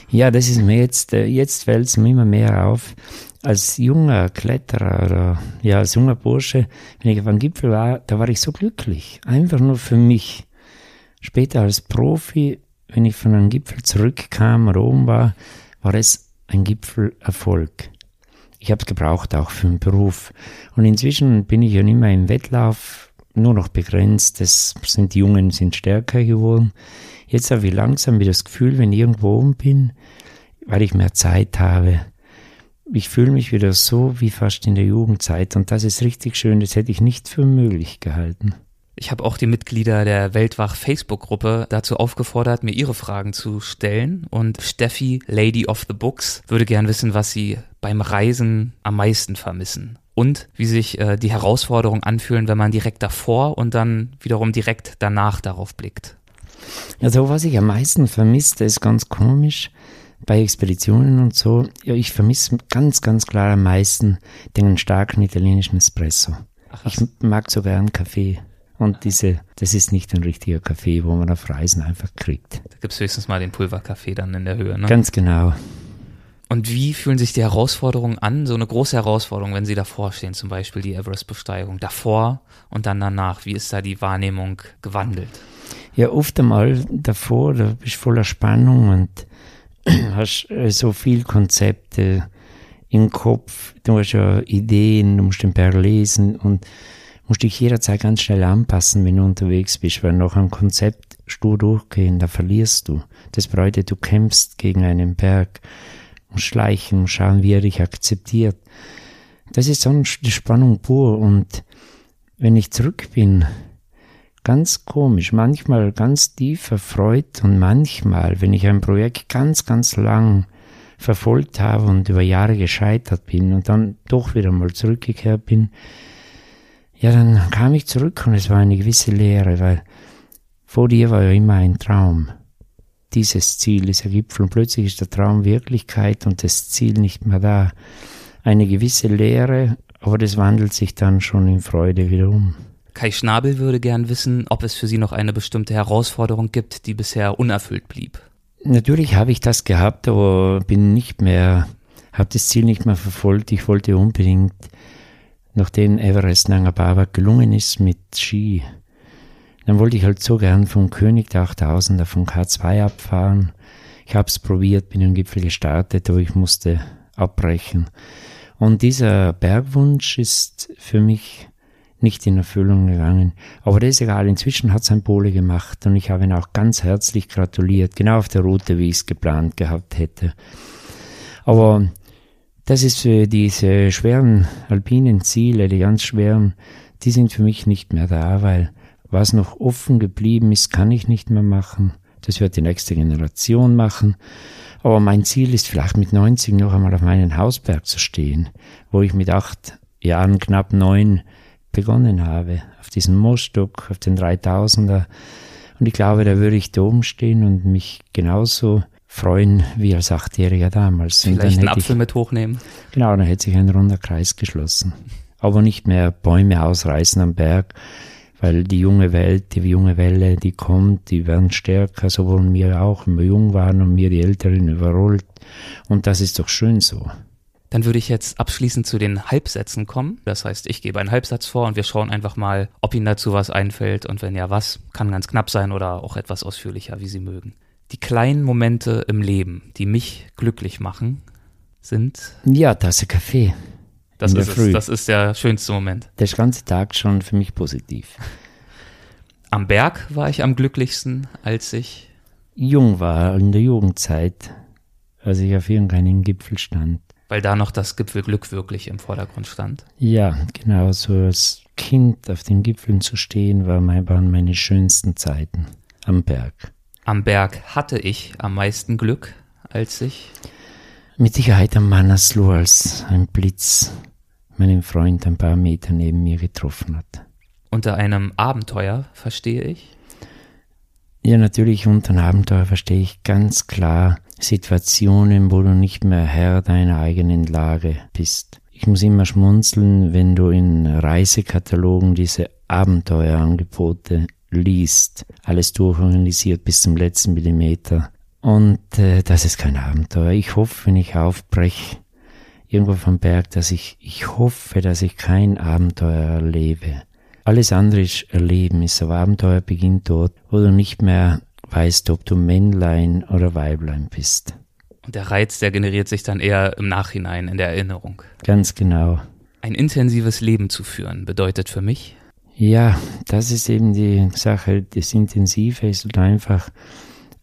Ja, das ist mir jetzt, äh, jetzt fällt es mir immer mehr auf. Als junger Kletterer oder ja, als junger Bursche, wenn ich auf einem Gipfel war, da war ich so glücklich. Einfach nur für mich. Später als Profi, wenn ich von einem Gipfel zurückkam oben war, war es ein Gipfelerfolg. Ich habe es gebraucht auch für den Beruf. Und inzwischen bin ich ja nicht mehr im Wettlauf, nur noch begrenzt. Das sind die Jungen sind stärker geworden. Jetzt habe ich langsam wieder das Gefühl, wenn ich irgendwo oben bin, weil ich mehr Zeit habe, ich fühle mich wieder so wie fast in der Jugendzeit und das ist richtig schön, das hätte ich nicht für möglich gehalten. Ich habe auch die Mitglieder der Weltwach Facebook-Gruppe dazu aufgefordert, mir ihre Fragen zu stellen. Und Steffi, Lady of the Books, würde gern wissen, was sie beim Reisen am meisten vermissen. Und wie sich äh, die Herausforderungen anfühlen, wenn man direkt davor und dann wiederum direkt danach darauf blickt. Also was ich am meisten vermisse, ist ganz komisch bei Expeditionen und so. Ja, ich vermisse ganz, ganz klar am meisten den starken italienischen Espresso. Ach, ich mag so gern Kaffee. Und diese, das ist nicht ein richtiger Kaffee, wo man auf Reisen einfach kriegt. Da gibt es höchstens mal den Pulverkaffee dann in der Höhe, ne? Ganz genau. Und wie fühlen sich die Herausforderungen an? So eine große Herausforderung, wenn Sie davor stehen, zum Beispiel die Everest-Besteigung. Davor und dann danach. Wie ist da die Wahrnehmung gewandelt? Ja, oft einmal davor, da bist du voller Spannung und hast äh, so viel Konzepte im Kopf. Du hast ja Ideen, du musst den Berg lesen und musst dich jederzeit ganz schnell anpassen, wenn du unterwegs bist, weil nach einem Konzept stur durchgehen, da verlierst du. Das bedeutet, du kämpfst gegen einen Berg, musst schleichen, schauen, wie er dich akzeptiert. Das ist sonst die Spannung pur und wenn ich zurück bin, ganz komisch, manchmal ganz tief erfreut und manchmal, wenn ich ein Projekt ganz, ganz lang verfolgt habe und über Jahre gescheitert bin und dann doch wieder mal zurückgekehrt bin, ja, dann kam ich zurück und es war eine gewisse Leere, weil vor dir war ja immer ein Traum. Dieses Ziel, dieser Gipfel und plötzlich ist der Traum Wirklichkeit und das Ziel nicht mehr da. Eine gewisse Leere, aber das wandelt sich dann schon in Freude wieder um. Kai Schnabel würde gern wissen, ob es für Sie noch eine bestimmte Herausforderung gibt, die bisher unerfüllt blieb. Natürlich habe ich das gehabt, aber bin nicht mehr, habe das Ziel nicht mehr verfolgt. Ich wollte unbedingt nachdem Everest Nanga Parbat gelungen ist mit Ski, dann wollte ich halt so gern vom König der 8000er vom K2 abfahren. Ich habe es probiert, bin am Gipfel gestartet, aber ich musste abbrechen. Und dieser Bergwunsch ist für mich nicht in Erfüllung gegangen. Aber das ist egal, inzwischen hat sein Pole gemacht und ich habe ihn auch ganz herzlich gratuliert, genau auf der Route, wie ich es geplant gehabt hätte. Aber das ist für diese schweren alpinen Ziele, die ganz schweren, die sind für mich nicht mehr da, weil was noch offen geblieben ist, kann ich nicht mehr machen. Das wird die nächste Generation machen. Aber mein Ziel ist vielleicht mit 90 noch einmal auf meinen Hausberg zu stehen, wo ich mit acht Jahren, knapp neun, begonnen habe. Auf diesem Moosstock, auf den 3000er. Und ich glaube, da würde ich da oben stehen und mich genauso freuen wie als Achtjähriger damals. Vielleicht einen Apfel ich, mit hochnehmen. Genau, dann hätte sich ein runder Kreis geschlossen. Aber nicht mehr Bäume ausreißen am Berg, weil die junge Welt, die junge Welle, die kommt, die werden stärker, so wollen wir auch, wenn wir jung waren und mir die Älteren überrollt. Und das ist doch schön so. Dann würde ich jetzt abschließend zu den Halbsätzen kommen. Das heißt, ich gebe einen Halbsatz vor und wir schauen einfach mal, ob Ihnen dazu was einfällt und wenn ja, was. Kann ganz knapp sein oder auch etwas ausführlicher, wie Sie mögen. Die kleinen Momente im Leben, die mich glücklich machen, sind. Ja, Tasse Kaffee. Das ist es. Das ist der schönste Moment. Der ganze Tag schon für mich positiv. Am Berg war ich am glücklichsten, als ich jung war, in der Jugendzeit, als ich auf irgendeinem Gipfel stand. Weil da noch das Gipfelglück wirklich im Vordergrund stand. Ja, genau. So als Kind auf den Gipfeln zu stehen, war mein, waren meine schönsten Zeiten am Berg. Am Berg hatte ich am meisten Glück, als ich mit Sicherheit am Mannersloh als ein Blitz meinen Freund ein paar Meter neben mir getroffen hat. Unter einem Abenteuer verstehe ich? Ja, natürlich unter einem Abenteuer verstehe ich ganz klar Situationen, wo du nicht mehr Herr deiner eigenen Lage bist. Ich muss immer schmunzeln, wenn du in Reisekatalogen diese Abenteuerangebote liest. Alles durchorganisiert bis zum letzten Millimeter. Und äh, das ist kein Abenteuer. Ich hoffe, wenn ich aufbreche, irgendwo vom Berg, dass ich, ich hoffe, dass ich kein Abenteuer erlebe. Alles andere ist Erleben, ist aber Abenteuer beginnt dort, wo du nicht mehr weißt, ob du Männlein oder Weiblein bist. Und der Reiz, der generiert sich dann eher im Nachhinein, in der Erinnerung. Ganz genau. Ein intensives Leben zu führen bedeutet für mich? Ja, das ist eben die Sache. Das Intensive ist einfach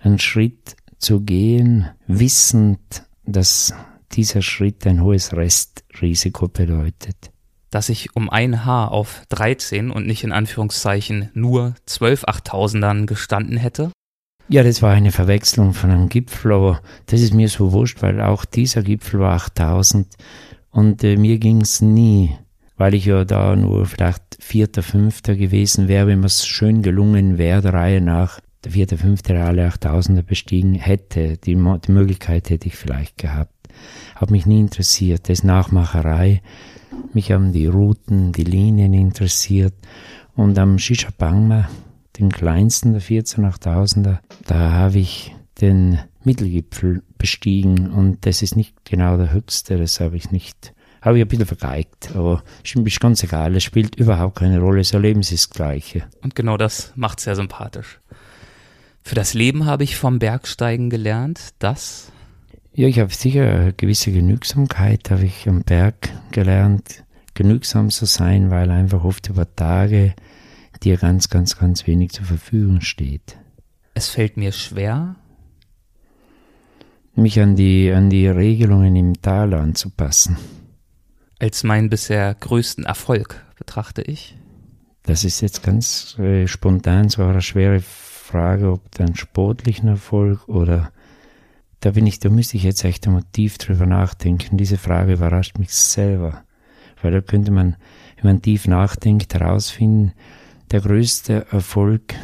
ein Schritt zu gehen, wissend, dass dieser Schritt ein hohes Restrisiko bedeutet. Dass ich um ein Haar auf 13 und nicht in Anführungszeichen nur 12 Achttausendern gestanden hätte? Ja, das war eine Verwechslung von einem Gipfel, aber das ist mir so wurscht, weil auch dieser Gipfel war 8000 und äh, mir ging's nie, weil ich ja da nur vielleicht Vierter, Fünfter gewesen wäre, wenn es schön gelungen wäre, der Reihe nach, der vierte, fünfte alle 8000er bestiegen hätte, die, die Möglichkeit hätte ich vielleicht gehabt. Hat mich nie interessiert, das ist Nachmacherei. Mich haben die Routen, die Linien interessiert. Und am Shishapangma, den kleinsten der 14 8000er, da habe ich den Mittelgipfel bestiegen und das ist nicht genau der höchste, das habe ich nicht, habe ich ein bisschen vergeigt, aber ist ganz egal, es spielt überhaupt keine Rolle, das Erleben ist das Gleiche. Und genau das macht sehr sympathisch. Für das Leben habe ich vom Bergsteigen gelernt, dass ja, ich habe sicher eine gewisse Genügsamkeit, habe ich am Berg gelernt, genügsam zu sein, weil einfach oft über Tage dir ganz, ganz, ganz wenig zur Verfügung steht. Es fällt mir schwer, mich an die, an die Regelungen im Tal anzupassen. Als meinen bisher größten Erfolg betrachte ich. Das ist jetzt ganz äh, spontan zwar eine schwere Frage, ob dann sportlichen Erfolg oder da bin ich, da müsste ich jetzt echt einmal tief drüber nachdenken. Diese Frage überrascht mich selber. Weil da könnte man, wenn man tief nachdenkt, herausfinden, der größte Erfolg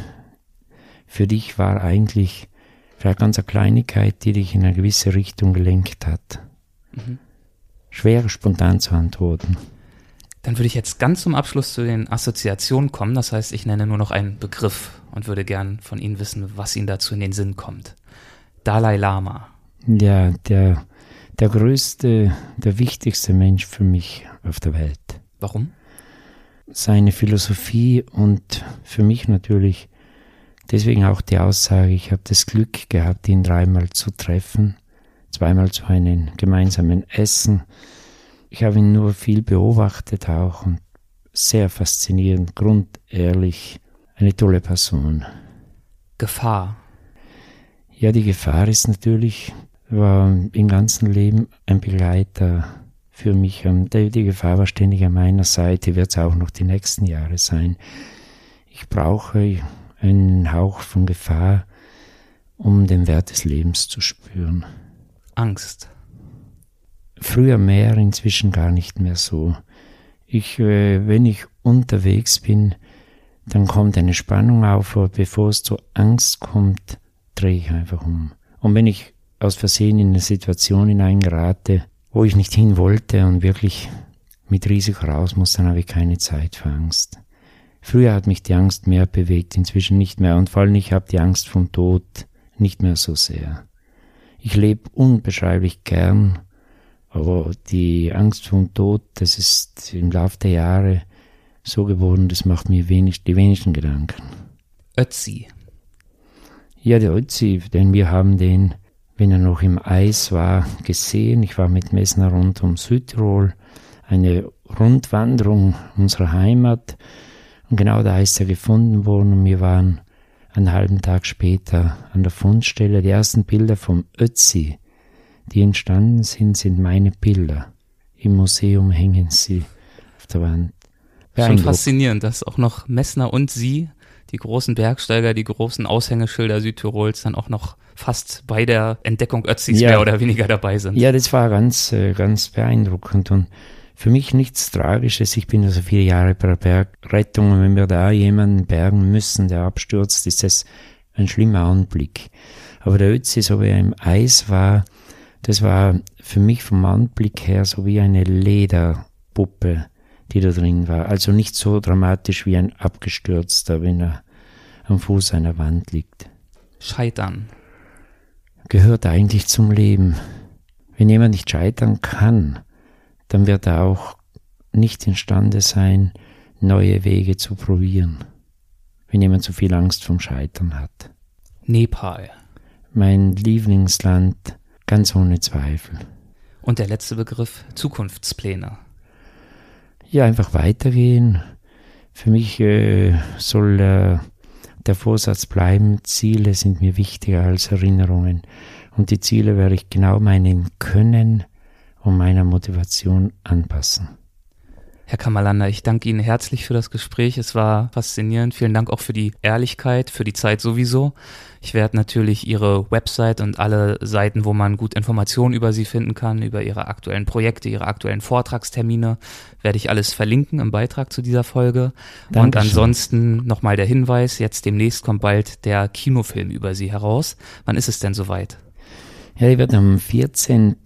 für dich war eigentlich vielleicht ganz eine Kleinigkeit, die dich in eine gewisse Richtung gelenkt hat. Mhm. Schwer spontan zu antworten. Dann würde ich jetzt ganz zum Abschluss zu den Assoziationen kommen. Das heißt, ich nenne nur noch einen Begriff und würde gern von Ihnen wissen, was Ihnen dazu in den Sinn kommt. Dalai Lama. Ja, der, der größte, der wichtigste Mensch für mich auf der Welt. Warum? Seine Philosophie und für mich natürlich deswegen auch die Aussage, ich habe das Glück gehabt, ihn dreimal zu treffen, zweimal zu einem gemeinsamen Essen ich habe ihn nur viel beobachtet auch und sehr faszinierend, grundehrlich, eine tolle Person. Gefahr. Ja, die Gefahr ist natürlich war im ganzen Leben ein Begleiter für mich. Und die Gefahr war ständig an meiner Seite, wird es auch noch die nächsten Jahre sein. Ich brauche einen Hauch von Gefahr, um den Wert des Lebens zu spüren. Angst. Früher mehr, inzwischen gar nicht mehr so. Ich, äh, wenn ich unterwegs bin, dann kommt eine Spannung auf, aber bevor es zur Angst kommt, drehe ich einfach um. Und wenn ich aus Versehen in eine Situation hineingerate, wo ich nicht hin wollte und wirklich mit Risiko raus muss, dann habe ich keine Zeit für Angst. Früher hat mich die Angst mehr bewegt, inzwischen nicht mehr und vor allem ich habe die Angst vom Tod nicht mehr so sehr. Ich lebe unbeschreiblich gern, aber die Angst vom Tod, das ist im Laufe der Jahre so geworden, das macht mir wenig, die wenigsten Gedanken. Ötzi. Ja, der Ötzi, denn wir haben den, wenn er noch im Eis war, gesehen. Ich war mit Messner rund um Südtirol, eine Rundwanderung unserer Heimat. Und genau da ist er gefunden worden und wir waren einen halben Tag später an der Fundstelle. Die ersten Bilder vom Ötzi, die entstanden sind, sind meine Bilder. Im Museum hängen sie auf der Wand. Schon faszinierend, dass auch noch Messner und Sie, die großen Bergsteiger, die großen Aushängeschilder Südtirols, dann auch noch fast bei der Entdeckung Ötzis ja. mehr oder weniger dabei sind. Ja, das war ganz, äh, ganz beeindruckend und für mich nichts Tragisches. Ich bin also viele Jahre bei der Bergrettung und wenn wir da jemanden bergen müssen, der abstürzt, ist das ein schlimmer Anblick. Aber der Ötzi, so wie er im Eis war, das war für mich vom Anblick her so wie eine Lederpuppe die da drin war. Also nicht so dramatisch wie ein abgestürzter, wenn er am Fuß einer Wand liegt. Scheitern. Gehört eigentlich zum Leben. Wenn jemand nicht scheitern kann, dann wird er auch nicht imstande sein, neue Wege zu probieren. Wenn jemand zu viel Angst vom Scheitern hat. Nepal. Mein Lieblingsland, ganz ohne Zweifel. Und der letzte Begriff, Zukunftspläne ja, einfach weitergehen. Für mich äh, soll äh, der Vorsatz bleiben, Ziele sind mir wichtiger als Erinnerungen. Und die Ziele werde ich genau meinen Können und meiner Motivation anpassen. Herr Kammerlander, ich danke Ihnen herzlich für das Gespräch. Es war faszinierend. Vielen Dank auch für die Ehrlichkeit, für die Zeit sowieso. Ich werde natürlich Ihre Website und alle Seiten, wo man gut Informationen über Sie finden kann, über Ihre aktuellen Projekte, Ihre aktuellen Vortragstermine, werde ich alles verlinken im Beitrag zu dieser Folge. Dankeschön. Und ansonsten nochmal der Hinweis, jetzt demnächst kommt bald der Kinofilm über Sie heraus. Wann ist es denn soweit? Ja, die wird am 14.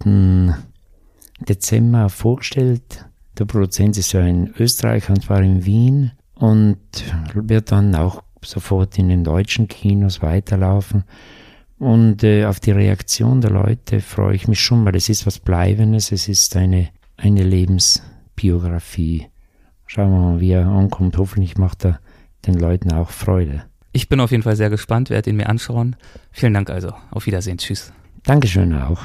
Dezember vorgestellt der Produzent ist ja in Österreich und zwar in Wien und wird dann auch sofort in den deutschen Kinos weiterlaufen. Und äh, auf die Reaktion der Leute freue ich mich schon, weil es ist was Bleibendes, es ist eine, eine Lebensbiografie. Schauen wir mal, wie er ankommt. Hoffentlich macht er den Leuten auch Freude. Ich bin auf jeden Fall sehr gespannt, werde ihn mir anschauen. Vielen Dank also. Auf Wiedersehen. Tschüss. Dankeschön auch.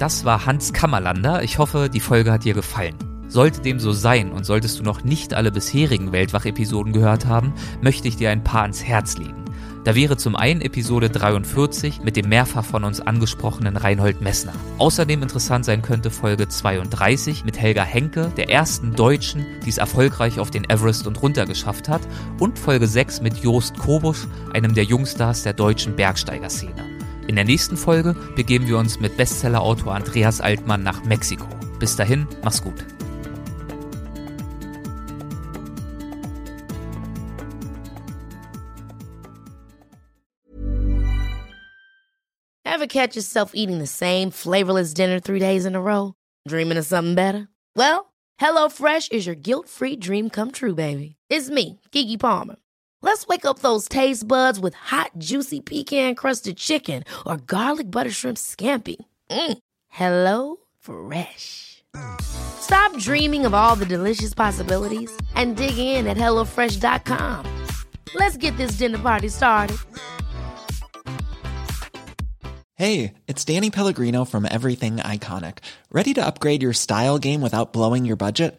Das war Hans Kammerlander. Ich hoffe, die Folge hat dir gefallen. Sollte dem so sein und solltest du noch nicht alle bisherigen Weltwach-Episoden gehört haben, möchte ich dir ein paar ans Herz legen. Da wäre zum einen Episode 43 mit dem mehrfach von uns angesprochenen Reinhold Messner. Außerdem interessant sein könnte Folge 32 mit Helga Henke, der ersten Deutschen, die es erfolgreich auf den Everest und runter geschafft hat, und Folge 6 mit Jost Kobusch, einem der Jungstars der deutschen Bergsteigerszene. In der nächsten Folge begeben wir uns mit Bestsellerautor Andreas Altmann nach Mexiko. Bis dahin, mach's gut. Ever catch yourself eating the same flavorless dinner three days in a row? Dreaming of something better? Well, HelloFresh is your guilt-free dream come true, baby. It's me, Kiki Palmer. Let's wake up those taste buds with hot, juicy pecan-crusted chicken or garlic butter shrimp scampi. Mm. Hello Fresh. Stop dreaming of all the delicious possibilities and dig in at HelloFresh.com. Let's get this dinner party started. Hey, it's Danny Pellegrino from Everything Iconic. Ready to upgrade your style game without blowing your budget?